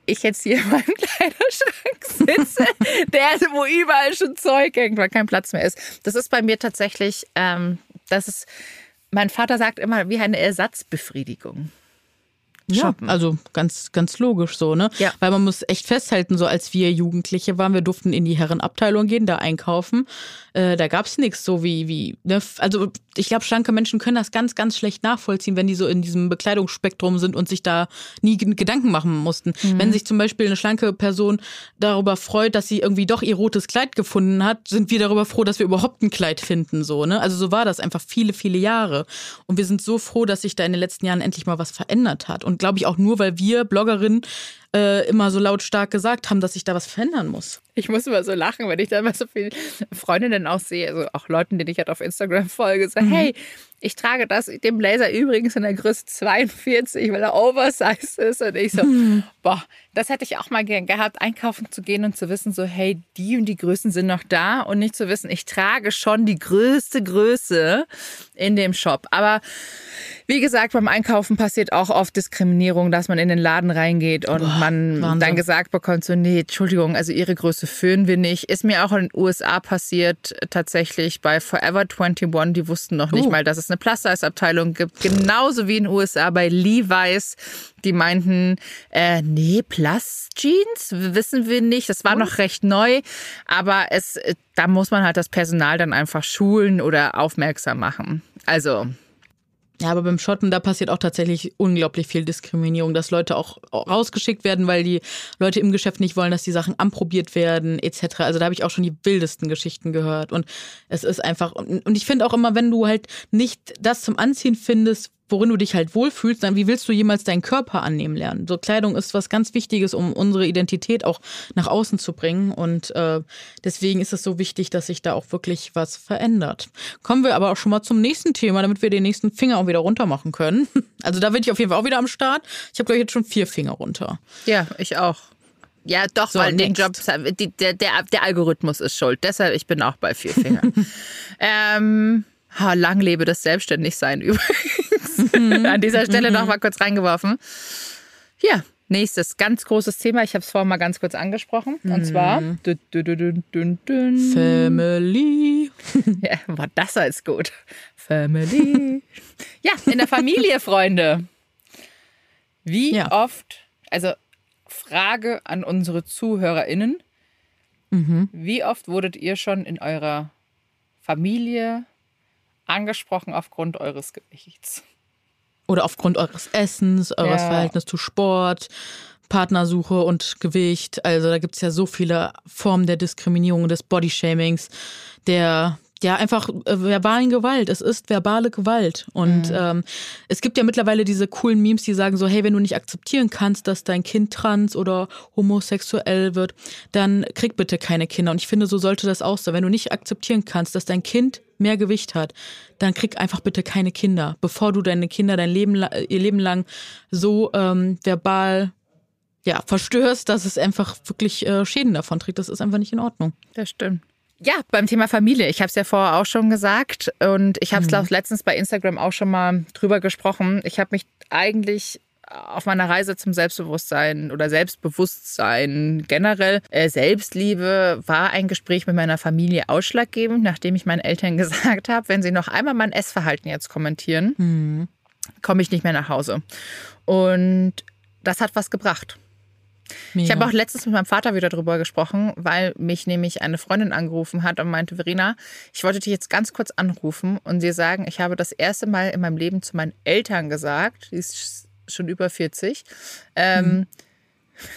ich jetzt hier in meinem Kleiderschrank sitze, der wo überall schon Zeug hängt, weil kein Platz mehr ist. Das ist bei mir tatsächlich, ähm, das ist, mein Vater sagt immer, wie eine Ersatzbefriedigung. Shoppen. Ja, also ganz, ganz logisch so, ne? Ja. Weil man muss echt festhalten, so als wir Jugendliche waren, wir durften in die Herrenabteilung gehen, da einkaufen. Äh, da gab es nichts so wie, wie, ne? Also ich glaube, schlanke Menschen können das ganz, ganz schlecht nachvollziehen, wenn die so in diesem Bekleidungsspektrum sind und sich da nie Gedanken machen mussten. Mhm. Wenn sich zum Beispiel eine schlanke Person darüber freut, dass sie irgendwie doch ihr rotes Kleid gefunden hat, sind wir darüber froh, dass wir überhaupt ein Kleid finden, so, ne? Also so war das einfach viele, viele Jahre. Und wir sind so froh, dass sich da in den letzten Jahren endlich mal was verändert hat. Und glaube ich auch nur, weil wir Bloggerinnen äh, immer so lautstark gesagt haben, dass sich da was verändern muss. Ich muss immer so lachen, wenn ich da mal so viele Freundinnen auch sehe, also auch Leuten, denen ich halt auf Instagram folge, so, mhm. hey, ich trage das, den Blazer übrigens in der Größe 42, weil er oversized ist. Und ich so, mhm. boah, das hätte ich auch mal gern gehabt, einkaufen zu gehen und zu wissen, so, hey, die und die Größen sind noch da und nicht zu wissen, ich trage schon die größte Größe in dem Shop. Aber wie gesagt, beim Einkaufen passiert auch oft Diskriminierung, dass man in den Laden reingeht und boah, man Wahnsinn. dann gesagt bekommt, so, nee, Entschuldigung, also ihre Größe führen wir nicht. Ist mir auch in den USA passiert, tatsächlich bei Forever 21, die wussten noch nicht uh. mal, dass es eine Plus-Size-Abteilung gibt. Genauso wie in den USA bei Levi's. Die meinten, äh, nee, Plus-Jeans, wissen wir nicht. Das war noch recht neu, aber es, da muss man halt das Personal dann einfach schulen oder aufmerksam machen. Also, ja, aber beim Schotten, da passiert auch tatsächlich unglaublich viel Diskriminierung, dass Leute auch rausgeschickt werden, weil die Leute im Geschäft nicht wollen, dass die Sachen anprobiert werden, etc. Also da habe ich auch schon die wildesten Geschichten gehört. Und es ist einfach, und ich finde auch immer, wenn du halt nicht das zum Anziehen findest, worin du dich halt wohlfühlst, dann wie willst du jemals deinen Körper annehmen lernen? So Kleidung ist was ganz Wichtiges, um unsere Identität auch nach außen zu bringen. Und äh, deswegen ist es so wichtig, dass sich da auch wirklich was verändert. Kommen wir aber auch schon mal zum nächsten Thema, damit wir den nächsten Finger auch wieder runter machen können. Also da bin ich auf jeden Fall auch wieder am Start. Ich habe, glaube ich, jetzt schon vier Finger runter. Ja, ich auch. Ja, doch, so, weil den Job, der, der, der Algorithmus ist schuld. Deshalb, ich bin auch bei vier Fingern. ähm, lang lebe das Selbstständigsein übrigens. Mhm. An dieser Stelle noch mal kurz reingeworfen. Ja, nächstes ganz großes Thema. Ich habe es vorhin mal ganz kurz angesprochen. Und mhm. zwar dün, dün, dün, Family. Ja, war das als gut. Family. ja, in der Familie, Freunde. Wie ja. oft, also Frage an unsere ZuhörerInnen. Mhm. Wie oft wurdet ihr schon in eurer Familie angesprochen aufgrund eures Gewichts? Oder aufgrund eures Essens, eures ja. Verhältnisses zu Sport, Partnersuche und Gewicht. Also da gibt es ja so viele Formen der Diskriminierung, des Bodyshamings, der ja, einfach äh, verbalen Gewalt. Es ist verbale Gewalt. Und mhm. ähm, es gibt ja mittlerweile diese coolen Memes, die sagen so, hey, wenn du nicht akzeptieren kannst, dass dein Kind trans oder homosexuell wird, dann krieg bitte keine Kinder. Und ich finde, so sollte das auch sein. Wenn du nicht akzeptieren kannst, dass dein Kind mehr Gewicht hat, dann krieg einfach bitte keine Kinder, bevor du deine Kinder dein Leben, ihr Leben lang so ähm, verbal ja, verstörst, dass es einfach wirklich äh, Schäden davon trägt. Das ist einfach nicht in Ordnung. Das stimmt. Ja, beim Thema Familie. Ich habe es ja vorher auch schon gesagt und ich habe es, mhm. letztens bei Instagram auch schon mal drüber gesprochen. Ich habe mich eigentlich auf meiner Reise zum Selbstbewusstsein oder Selbstbewusstsein generell äh, Selbstliebe war ein Gespräch mit meiner Familie ausschlaggebend, nachdem ich meinen Eltern gesagt habe, wenn sie noch einmal mein Essverhalten jetzt kommentieren, mhm. komme ich nicht mehr nach Hause. Und das hat was gebracht. Mega. Ich habe auch letztens mit meinem Vater wieder darüber gesprochen, weil mich nämlich eine Freundin angerufen hat und meinte, Verena, ich wollte dich jetzt ganz kurz anrufen und dir sagen, ich habe das erste Mal in meinem Leben zu meinen Eltern gesagt, die ist schon über 40, ähm, hm.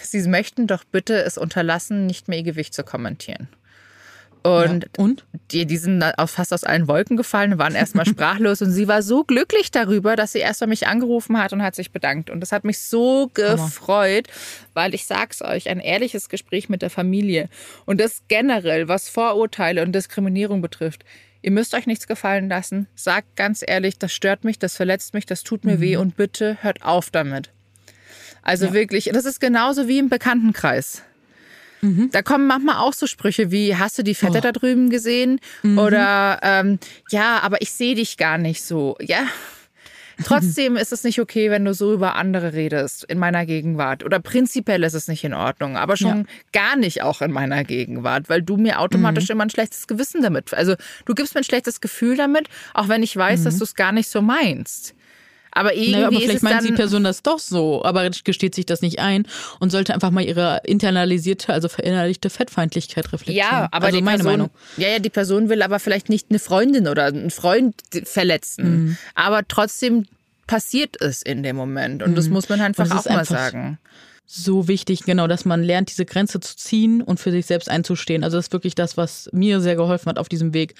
sie möchten doch bitte es unterlassen, nicht mehr ihr Gewicht zu kommentieren. Und, ja. und? Die, die sind fast aus allen Wolken gefallen, waren erstmal sprachlos und sie war so glücklich darüber, dass sie erstmal mich angerufen hat und hat sich bedankt. Und das hat mich so gefreut, weil ich sag's euch, ein ehrliches Gespräch mit der Familie und das generell, was Vorurteile und Diskriminierung betrifft. Ihr müsst euch nichts gefallen lassen. Sagt ganz ehrlich, das stört mich, das verletzt mich, das tut mir mhm. weh und bitte hört auf damit. Also ja. wirklich, das ist genauso wie im Bekanntenkreis. Mhm. Da kommen manchmal auch so Sprüche wie, hast du die Fette oh. da drüben gesehen? Mhm. Oder ähm, ja, aber ich sehe dich gar nicht so. Ja. Trotzdem ist es nicht okay, wenn du so über andere redest in meiner Gegenwart. Oder prinzipiell ist es nicht in Ordnung, aber schon ja. gar nicht auch in meiner Gegenwart, weil du mir automatisch mhm. immer ein schlechtes Gewissen damit. Also du gibst mir ein schlechtes Gefühl damit, auch wenn ich weiß, dass mhm. du es gar nicht so meinst. Aber irgendwie naja, aber vielleicht meint die Person das doch so, aber gesteht sich das nicht ein und sollte einfach mal ihre internalisierte, also verinnerlichte Fettfeindlichkeit reflektieren. Ja, aber also die meine Person, Meinung. Ja, ja, die Person will aber vielleicht nicht eine Freundin oder einen Freund verletzen, mhm. aber trotzdem passiert es in dem Moment und mhm. das muss man einfach auch mal einfach sagen so wichtig, genau, dass man lernt, diese Grenze zu ziehen und für sich selbst einzustehen. Also das ist wirklich das, was mir sehr geholfen hat auf diesem Weg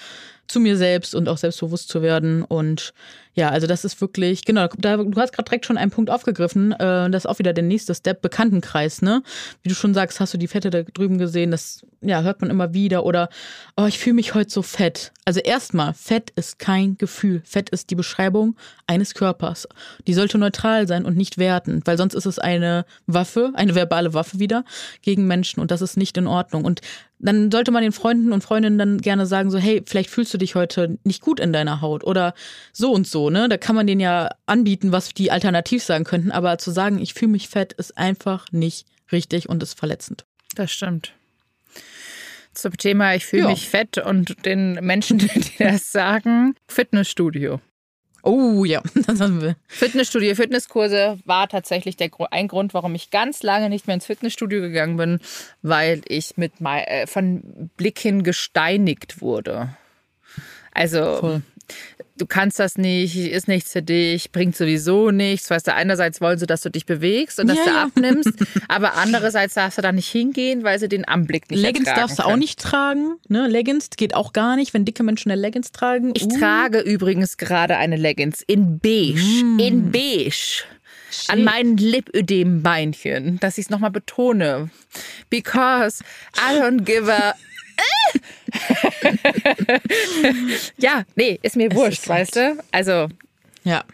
zu mir selbst und auch selbstbewusst zu werden. Und ja, also das ist wirklich, genau, da, du hast gerade direkt schon einen Punkt aufgegriffen. Äh, das ist auch wieder der nächste Step, Bekanntenkreis, ne? Wie du schon sagst, hast du die Fette da drüben gesehen, das ja, hört man immer wieder. Oder, oh, ich fühle mich heute so fett. Also erstmal, Fett ist kein Gefühl. Fett ist die Beschreibung eines Körpers. Die sollte neutral sein und nicht werten, weil sonst ist es eine Waffe, eine verbale Waffe wieder gegen Menschen und das ist nicht in Ordnung. Und dann sollte man den Freunden und Freundinnen dann gerne sagen, so, hey, vielleicht fühlst du dich heute nicht gut in deiner Haut oder so und so, ne? Da kann man denen ja anbieten, was die alternativ sagen könnten, aber zu sagen, ich fühle mich fett, ist einfach nicht richtig und ist verletzend. Das stimmt. Zum Thema, ich fühle mich fett und den Menschen, die das sagen, Fitnessstudio. Oh ja, das haben wir. Fitnessstudio, Fitnesskurse war tatsächlich der, ein Grund, warum ich ganz lange nicht mehr ins Fitnessstudio gegangen bin, weil ich mit äh, von Blick hin gesteinigt wurde. Also cool du kannst das nicht, ist nichts für dich, bringt sowieso nichts. Weißt du, einerseits wollen sie, dass du dich bewegst und dass ja, du ja. abnimmst, aber andererseits darfst du da nicht hingehen, weil sie den Anblick nicht Leggings darfst du auch nicht tragen. Ne? Leggings geht auch gar nicht, wenn dicke Menschen eine Leggings tragen. Ich uh. trage übrigens gerade eine Leggings in beige. Mm. In beige. Shit. an meinen Lipödem-Beinchen, dass ich es nochmal betone. Because I don't give a ja, nee, ist mir wurscht, ist weißt du? Also. Ja.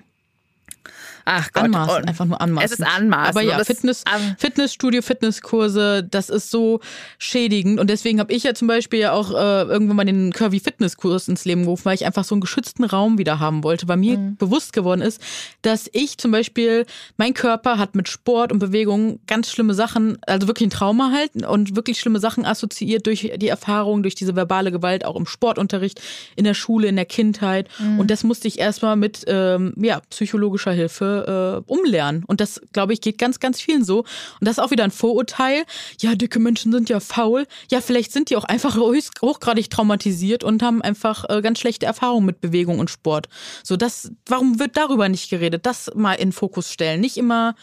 Ach Gott. Anmaßen, einfach nur anmaßen. Es ist anmaßen. Aber ja, Fitness, Fitnessstudio, Fitnesskurse, das ist so schädigend. Und deswegen habe ich ja zum Beispiel ja auch äh, irgendwann mal den Curvy Fitnesskurs ins Leben gerufen, weil ich einfach so einen geschützten Raum wieder haben wollte, weil mir mhm. bewusst geworden ist, dass ich zum Beispiel, mein Körper hat mit Sport und Bewegung ganz schlimme Sachen, also wirklich ein Trauma halt und wirklich schlimme Sachen assoziiert durch die Erfahrung, durch diese verbale Gewalt, auch im Sportunterricht, in der Schule, in der Kindheit. Mhm. Und das musste ich erstmal mit ähm, ja, psychologischer Hilfe äh, umlernen. Und das, glaube ich, geht ganz, ganz vielen so. Und das ist auch wieder ein Vorurteil. Ja, dicke Menschen sind ja faul. Ja, vielleicht sind die auch einfach hochgradig traumatisiert und haben einfach äh, ganz schlechte Erfahrungen mit Bewegung und Sport. So, das, warum wird darüber nicht geredet? Das mal in Fokus stellen. Nicht immer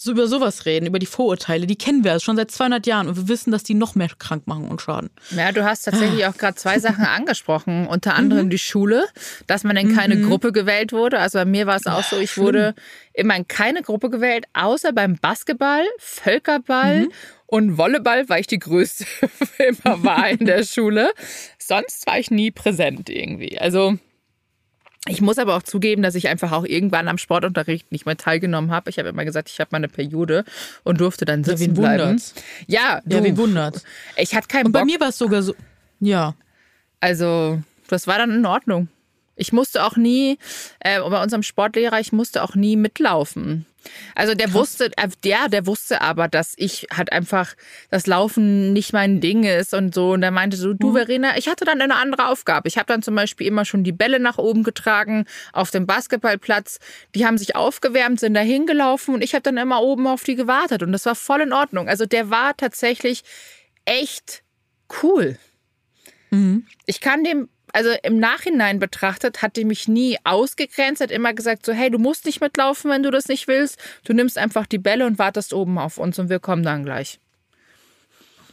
so über sowas reden, über die Vorurteile. Die kennen wir schon seit 200 Jahren und wir wissen, dass die noch mehr krank machen und schaden. Ja, du hast tatsächlich auch gerade zwei Sachen angesprochen, unter anderem mhm. die Schule, dass man in keine mhm. Gruppe gewählt wurde. Also bei mir war es auch so, ich wurde immer in keine Gruppe gewählt, außer beim Basketball, Völkerball mhm. und Volleyball, weil ich die Größte immer war in der Schule. Sonst war ich nie präsent irgendwie. Also ich muss aber auch zugeben, dass ich einfach auch irgendwann am Sportunterricht nicht mehr teilgenommen habe. Ich habe immer gesagt, ich habe meine Periode und durfte dann sitzen ja, bleiben. Wundert's? Ja, du, ja, wie wundert. Ich hatte keinen und Bock. bei mir war es sogar so. Ja. Also, das war dann in Ordnung. Ich musste auch nie, äh, bei unserem Sportlehrer, ich musste auch nie mitlaufen. Also der Krass. wusste, äh, ja, der wusste aber, dass ich halt einfach das Laufen nicht mein Ding ist und so. Und er meinte so, du mhm. Verena, ich hatte dann eine andere Aufgabe. Ich habe dann zum Beispiel immer schon die Bälle nach oben getragen auf dem Basketballplatz. Die haben sich aufgewärmt, sind da hingelaufen und ich habe dann immer oben auf die gewartet. Und das war voll in Ordnung. Also der war tatsächlich echt cool. Mhm. Ich kann dem also im Nachhinein betrachtet, hat die mich nie ausgegrenzt, hat immer gesagt so, hey, du musst nicht mitlaufen, wenn du das nicht willst. Du nimmst einfach die Bälle und wartest oben auf uns und wir kommen dann gleich.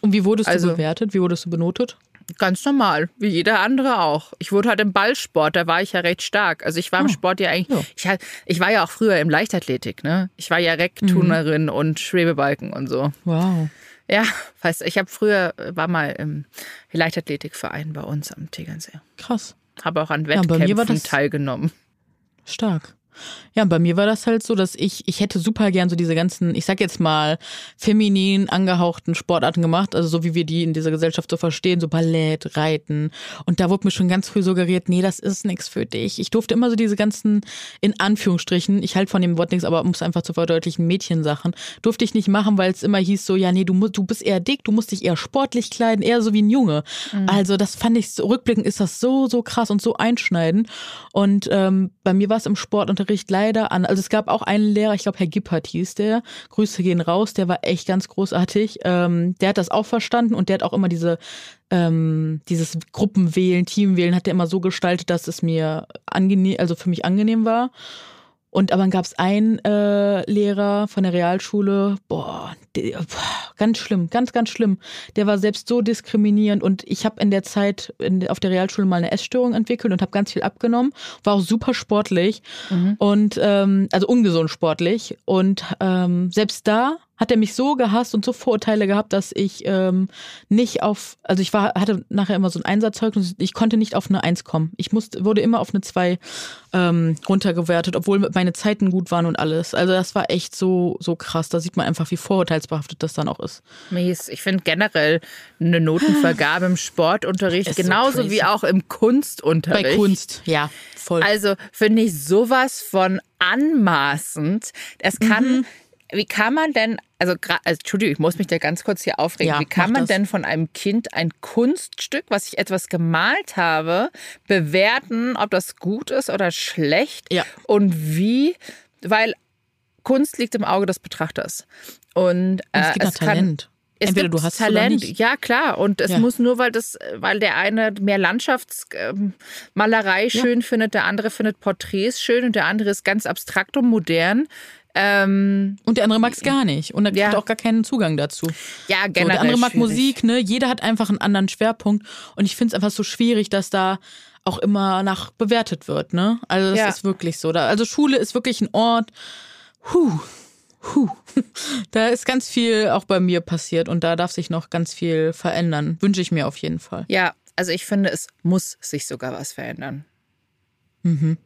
Und wie wurdest also, du bewertet? Wie wurdest du benotet? Ganz normal, wie jeder andere auch. Ich wurde halt im Ballsport, da war ich ja recht stark. Also ich war im oh, Sport ja eigentlich, ja. Ich, ich, war ja auch früher im Leichtathletik, ne? Ich war ja Recktunerin mhm. und Schwebebalken und so. Wow. Ja, weißt ich habe früher, war mal im Leichtathletikverein bei uns am Tegernsee. Krass. Habe auch an Wettkämpfen ja, teilgenommen. Stark. Ja, bei mir war das halt so, dass ich, ich hätte super gern so diese ganzen, ich sag jetzt mal, feminin angehauchten Sportarten gemacht, also so wie wir die in dieser Gesellschaft so verstehen, so Ballett, Reiten. Und da wurde mir schon ganz früh suggeriert, nee, das ist nichts für dich. Ich durfte immer so diese ganzen, in Anführungsstrichen, ich halte von dem Wort nichts, aber um es einfach zu verdeutlichen, Mädchensachen, durfte ich nicht machen, weil es immer hieß so, ja, nee, du, du bist eher dick, du musst dich eher sportlich kleiden, eher so wie ein Junge. Mhm. Also das fand ich, so, rückblickend ist das so, so krass und so einschneidend. Und ähm, bei mir war es im Sport und Unterricht leider an. Also es gab auch einen Lehrer, ich glaube Herr Gippert hieß der. Grüße gehen raus, der war echt ganz großartig. Ähm, der hat das auch verstanden und der hat auch immer diese ähm, dieses Gruppenwählen, Teamwählen hat er immer so gestaltet, dass es mir angenehm, also für mich angenehm war. Und aber dann gab es einen äh, Lehrer von der Realschule, boah, der, ganz schlimm, ganz, ganz schlimm. Der war selbst so diskriminierend und ich habe in der Zeit in, auf der Realschule mal eine Essstörung entwickelt und habe ganz viel abgenommen, war auch super sportlich mhm. und ähm, also ungesund sportlich. Und ähm, selbst da hat er mich so gehasst und so Vorurteile gehabt, dass ich ähm, nicht auf, also ich war, hatte nachher immer so ein Einsatzzeugnis, ich konnte nicht auf eine Eins kommen. Ich musste, wurde immer auf eine Zwei ähm, runtergewertet, obwohl meine Zeiten gut waren und alles. Also das war echt so, so krass. Da sieht man einfach, wie vorurteilsbehaftet das dann auch ist. Mies. Ich finde generell eine Notenvergabe im Sportunterricht ist genauso so wie auch im Kunstunterricht. Bei Kunst, ja, voll. Also finde ich sowas von anmaßend. Es kann. Mhm wie kann man denn, also, also Entschuldigung, ich muss mich da ganz kurz hier aufregen. Ja, wie kann man das. denn von einem Kind ein Kunststück, was ich etwas gemalt habe, bewerten, ob das gut ist oder schlecht? Ja. Und wie, weil Kunst liegt im Auge des Betrachters. Und, äh, es gibt es Talent. Kann, es Entweder du hast Talent, ja klar. Und es ja. muss nur, weil das, weil der eine mehr Landschaftsmalerei ähm, schön ja. findet, der andere findet Porträts schön und der andere ist ganz abstrakt und modern. Ähm, und der andere mag es gar nicht. Und er ja. auch gar keinen Zugang dazu. Ja, generell. So, der andere mag schwierig. Musik, ne? Jeder hat einfach einen anderen Schwerpunkt. Und ich finde es einfach so schwierig, dass da auch immer nach bewertet wird, ne? Also das ja. ist wirklich so. Also Schule ist wirklich ein Ort. Huh. Huh. Da ist ganz viel auch bei mir passiert und da darf sich noch ganz viel verändern. Wünsche ich mir auf jeden Fall. Ja, also ich finde, es muss sich sogar was verändern. Mhm.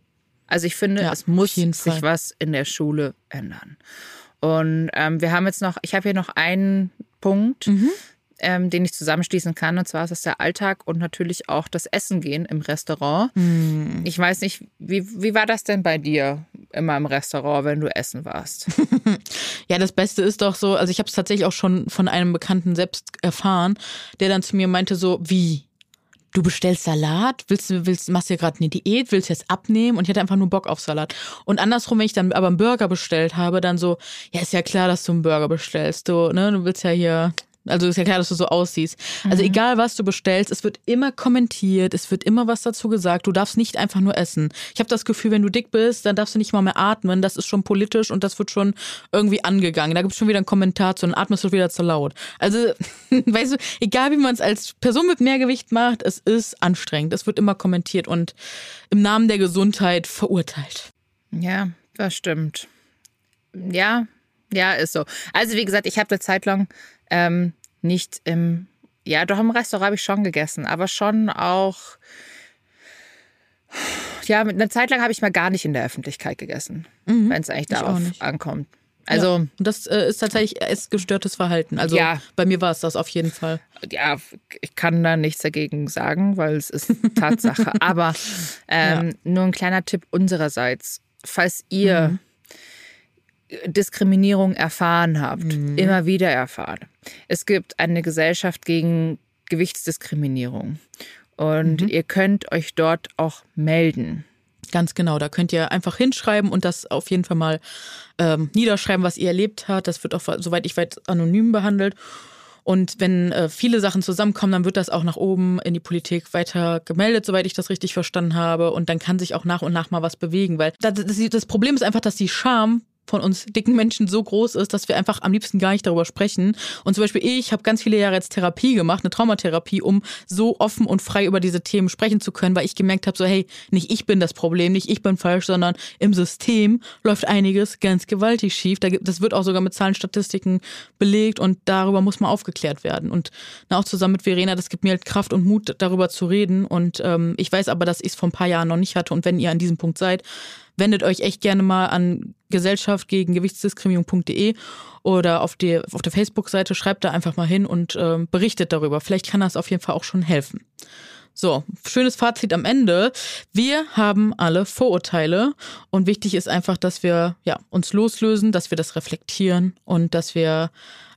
Also ich finde, ja, es muss sich Fall. was in der Schule ändern. Und ähm, wir haben jetzt noch, ich habe hier noch einen Punkt, mhm. Ähm, den ich zusammenschließen kann. Und zwar ist es der Alltag und natürlich auch das Essen gehen im Restaurant. Mhm. Ich weiß nicht, wie, wie war das denn bei dir immer im Restaurant, wenn du essen warst? ja, das Beste ist doch so, also ich habe es tatsächlich auch schon von einem Bekannten selbst erfahren, der dann zu mir meinte so, wie? du bestellst Salat, willst du, willst, machst dir gerade eine Diät, willst jetzt abnehmen und ich hatte einfach nur Bock auf Salat. Und andersrum, wenn ich dann aber einen Burger bestellt habe, dann so, ja, ist ja klar, dass du einen Burger bestellst. Du, ne, du willst ja hier Also ist ja klar, dass du so aussiehst. Also Mhm. egal, was du bestellst, es wird immer kommentiert, es wird immer was dazu gesagt. Du darfst nicht einfach nur essen. Ich habe das Gefühl, wenn du dick bist, dann darfst du nicht mal mehr atmen. Das ist schon politisch und das wird schon irgendwie angegangen. Da gibt es schon wieder einen Kommentar zu und atmest du wieder zu laut. Also, weißt du, egal wie man es als Person mit Mehrgewicht macht, es ist anstrengend. Es wird immer kommentiert und im Namen der Gesundheit verurteilt. Ja, das stimmt. Ja, ja, ist so. Also wie gesagt, ich habe eine Zeit lang ähm, nicht im, ja, doch im Restaurant habe ich schon gegessen, aber schon auch, ja, mit einer Zeit lang habe ich mal gar nicht in der Öffentlichkeit gegessen, wenn es eigentlich Mhm. Darauf ankommt. Also ja. Und das äh, ist tatsächlich essgestörtes Verhalten. Also Ja. bei mir war es das auf jeden Fall. ja, ich kann da nichts dagegen sagen, weil es ist Tatsache. Aber ähm, nur ein kleiner Tipp unsererseits. Falls ihr Diskriminierung erfahren habt, immer wieder erfahren. Es gibt eine Gesellschaft gegen Gewichtsdiskriminierung. Und ihr könnt euch dort auch melden. Ganz genau. Da könnt ihr einfach hinschreiben und das auf jeden Fall mal ähm, niederschreiben, was ihr erlebt habt. Das wird auch, soweit ich weiß, anonym behandelt. Und wenn äh, viele Sachen zusammenkommen, dann wird das auch nach oben in die Politik weiter gemeldet, soweit ich das richtig verstanden habe. Und dann kann sich auch nach und nach mal was bewegen. Weil das, das, das Problem ist einfach, dass die Scham von uns dicken Menschen so groß ist, dass wir einfach am liebsten gar nicht darüber sprechen. Und zum Beispiel ich habe ganz viele Jahre jetzt Therapie gemacht, eine Traumatherapie, um so offen und frei über diese Themen sprechen zu können, weil ich gemerkt habe, so hey, nicht ich bin das Problem, nicht ich bin falsch, sondern im System läuft einiges ganz gewaltig schief. Das wird auch sogar mit Zahlen, Statistiken belegt und darüber muss man aufgeklärt werden. Und auch zusammen mit Verena, das gibt mir halt Kraft und Mut, darüber zu reden. Und ähm, ich weiß aber, dass ich es vor ein paar Jahren noch nicht hatte. Und wenn ihr an diesem Punkt seid, wendet euch echt gerne mal an Gesellschaft gegen Gewichtsdiskriminierung.de oder auf, die, auf der Facebook-Seite, schreibt da einfach mal hin und ähm, berichtet darüber. Vielleicht kann das auf jeden Fall auch schon helfen. So, schönes Fazit am Ende. Wir haben alle Vorurteile und wichtig ist einfach, dass wir ja, uns loslösen, dass wir das reflektieren und dass wir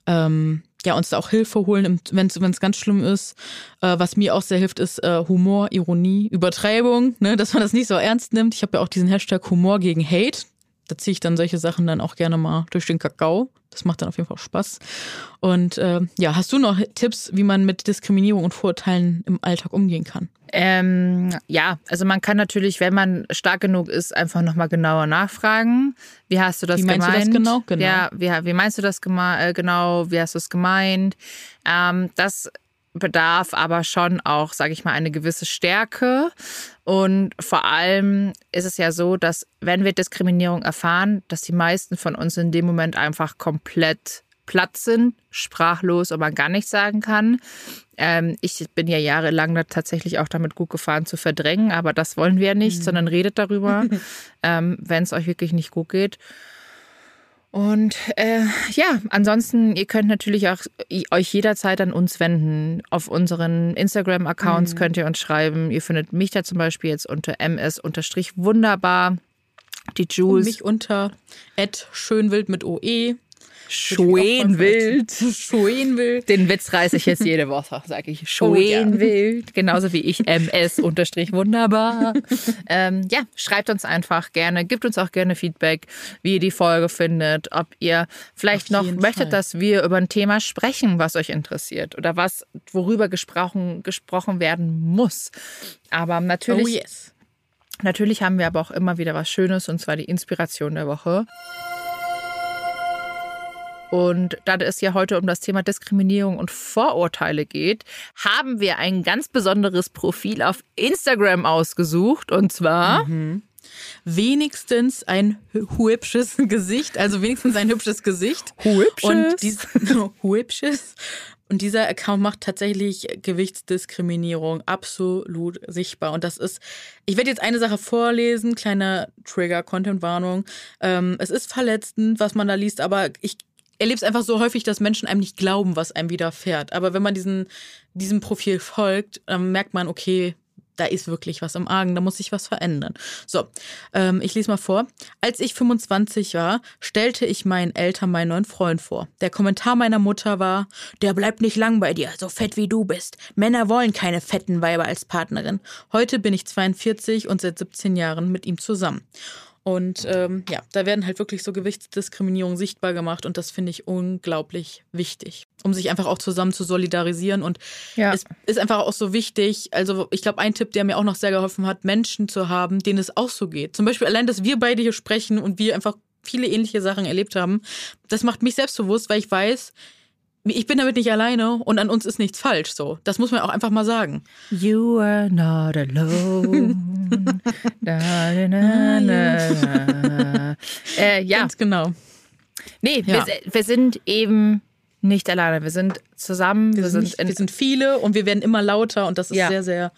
ähm, ja, uns da auch Hilfe holen, wenn es ganz schlimm ist. Äh, was mir auch sehr hilft, ist äh, Humor, Ironie, Übertreibung, ne, dass man das nicht so ernst nimmt. Ich habe ja auch diesen Hashtag Humor gegen Hate. Da ziehe ich dann solche Sachen dann auch gerne mal durch den Kakao. Das macht dann auf jeden Fall Spaß. Und äh, ja, hast du noch Tipps, wie man mit Diskriminierung und Vorurteilen im Alltag umgehen kann? Ähm, ja, also man kann natürlich, wenn man stark genug ist, einfach nochmal genauer nachfragen. Wie hast du das Wie meinst du gemeint? das genau? Genau. Ja, wie, wie meinst du das äh, genau? Wie hast du es gemeint? Ähm, das bedarf aber schon auch, sage ich mal, eine gewisse Stärke. Und vor allem ist es ja so, dass wenn wir Diskriminierung erfahren, dass die meisten von uns in dem Moment einfach komplett platt sind, sprachlos und man gar nichts sagen kann. Ähm, ich bin ja jahrelang da tatsächlich auch damit gut gefahren zu verdrängen, aber das wollen wir nicht, sondern redet darüber, ähm, wenn es euch wirklich nicht gut geht. Und äh, ja, ansonsten, ihr könnt natürlich auch euch jederzeit an uns wenden. Auf unseren Instagram-Accounts könnt ihr uns schreiben. Ihr findet mich da zum Beispiel jetzt unter ms-wunderbar. Die Und Jules. mich unter Ed Schönwild mit OE. Schoenwild. Schoenwild. Den Witz reiße ich jetzt jede Woche, sage ich. Oh, ja. Schoenwild. Genauso wie ich MS unterstrich wunderbar. ähm, ja, schreibt uns einfach gerne, gebt uns auch gerne Feedback, wie ihr die Folge findet, ob ihr vielleicht noch möchtet, Fall. dass wir über ein Thema sprechen, was euch interessiert oder was, worüber gesprochen, gesprochen werden muss. Aber natürlich Oh yes. Natürlich haben wir aber auch immer wieder was Schönes und zwar die Inspiration der Woche. Und da es ja heute um das Thema Diskriminierung und Vorurteile geht, haben wir ein ganz besonderes Profil auf Instagram ausgesucht und zwar Wenigstens ein hü- hübsches Gesicht, also wenigstens ein hübsches Gesicht. Hübsches. Und dies, hübsches. Und dieser Account macht tatsächlich Gewichtsdiskriminierung absolut sichtbar. Und das ist, ich werde jetzt eine Sache vorlesen, kleine Trigger-Content-Warnung. Ähm, es ist verletzend, was man da liest, aber ich erlebe es einfach so häufig, dass Menschen einem nicht glauben, was einem widerfährt. Aber wenn man diesen, diesem Profil folgt, dann merkt man, okay, da ist wirklich was im Argen, da muss sich was verändern. So, ähm, ich lese mal vor. Als ich 25 war, stellte ich meinen Eltern meinen neuen Freund vor. Der Kommentar meiner Mutter war, der bleibt nicht lang bei dir, so fett wie du bist. Männer wollen keine fetten Weiber als Partnerin. Heute bin ich 42 und seit 17 Jahren mit ihm zusammen. Und ähm, ja, da werden halt wirklich so Gewichtsdiskriminierungen sichtbar gemacht und das finde ich unglaublich wichtig, um sich einfach auch zusammen zu solidarisieren. Und ja. es ist einfach auch so wichtig, also ich glaube, ein Tipp, der mir auch noch sehr geholfen hat, Menschen zu haben, denen es auch so geht. Zum Beispiel allein, dass wir beide hier sprechen und wir einfach viele ähnliche Sachen erlebt haben, das macht mich selbstbewusst, weil ich weiß, ich bin damit nicht alleine und an uns ist nichts falsch. So, das muss man auch einfach mal sagen. You are not alone. da, na, na, na. Äh, ja, ganz genau. Nee, ja. wir, wir, sind eben nicht alleine. Wir sind zusammen. Wir, wir sind, nicht, wir sind viele und wir werden immer lauter und das ist ja. sehr, sehr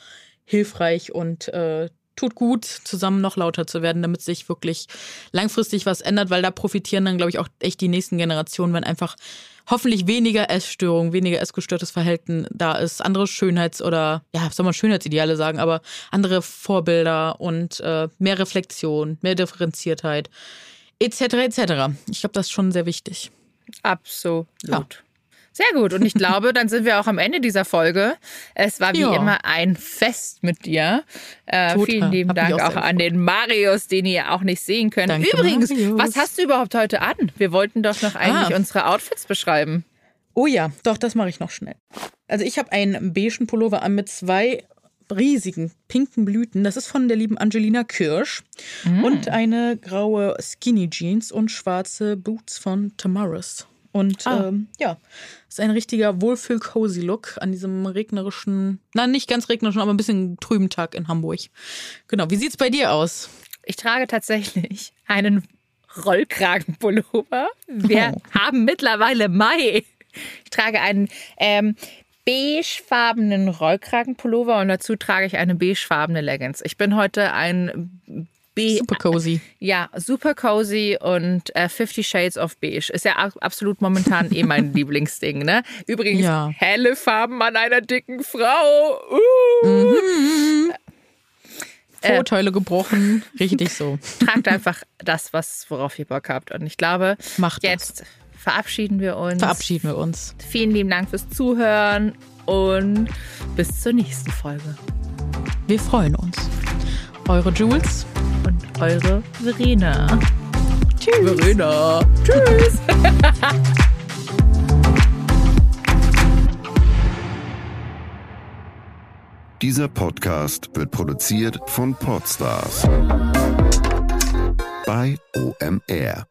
hilfreich und äh, tut gut, zusammen noch lauter zu werden, damit sich wirklich langfristig was ändert, weil da profitieren dann, glaube ich, auch echt die nächsten Generationen, wenn einfach hoffentlich weniger Essstörung, weniger essgestörtes Verhalten da ist, andere Schönheits- oder, ja, soll man Schönheitsideale sagen, aber andere Vorbilder und äh, mehr Reflexion, mehr Differenziertheit, etc., etc. Ich glaube, das ist schon sehr wichtig. Absolut. Ja. Sehr gut. Und ich glaube, dann sind wir auch am Ende dieser Folge. Es war wie ja. immer ein Fest mit dir. Äh, vielen lieben Hab Dank auch, auch an den Marius, den ihr auch nicht sehen könnt. Danke, Übrigens, Marius. was hast du überhaupt heute an? Wir wollten doch noch eigentlich ah. unsere Outfits beschreiben. Oh ja, doch, das mache ich noch schnell. Also ich habe einen beigen Pullover an mit zwei riesigen pinken Blüten. Das ist von der lieben Angelina Kirsch. Mm. Und eine graue Skinny Jeans und schwarze Boots von Tamaris. Und ah. ähm, ja, ist ein richtiger Wohlfühl-Cozy-Look an diesem regnerischen, nein, nicht ganz regnerischen, aber ein bisschen trüben Tag in Hamburg. Genau, wie sieht's bei dir aus? Ich trage tatsächlich einen Rollkragenpullover. Wir oh. haben mittlerweile Mai. Ich trage einen ähm, beigefarbenen Rollkragenpullover und dazu trage ich eine beigefarbene Leggings. Ich bin heute ein B super cozy. Ja, super cozy und äh, Fifty Shades of Beige ist ja absolut momentan eh mein Lieblingsding. Ne? Übrigens ja. helle Farben an einer dicken Frau. Uh. Mhm. Äh, Vorteile gebrochen, richtig so. Tragt einfach das, was worauf ihr Bock habt. Und ich glaube, Macht jetzt das. verabschieden wir uns. Verabschieden wir uns. Vielen lieben Dank fürs Zuhören und bis zur nächsten Folge. Wir freuen uns. Eure Jules eure Verena. Tschüss. Verena. Tschüss. Dieser Podcast wird produziert von Podstars bei OMR.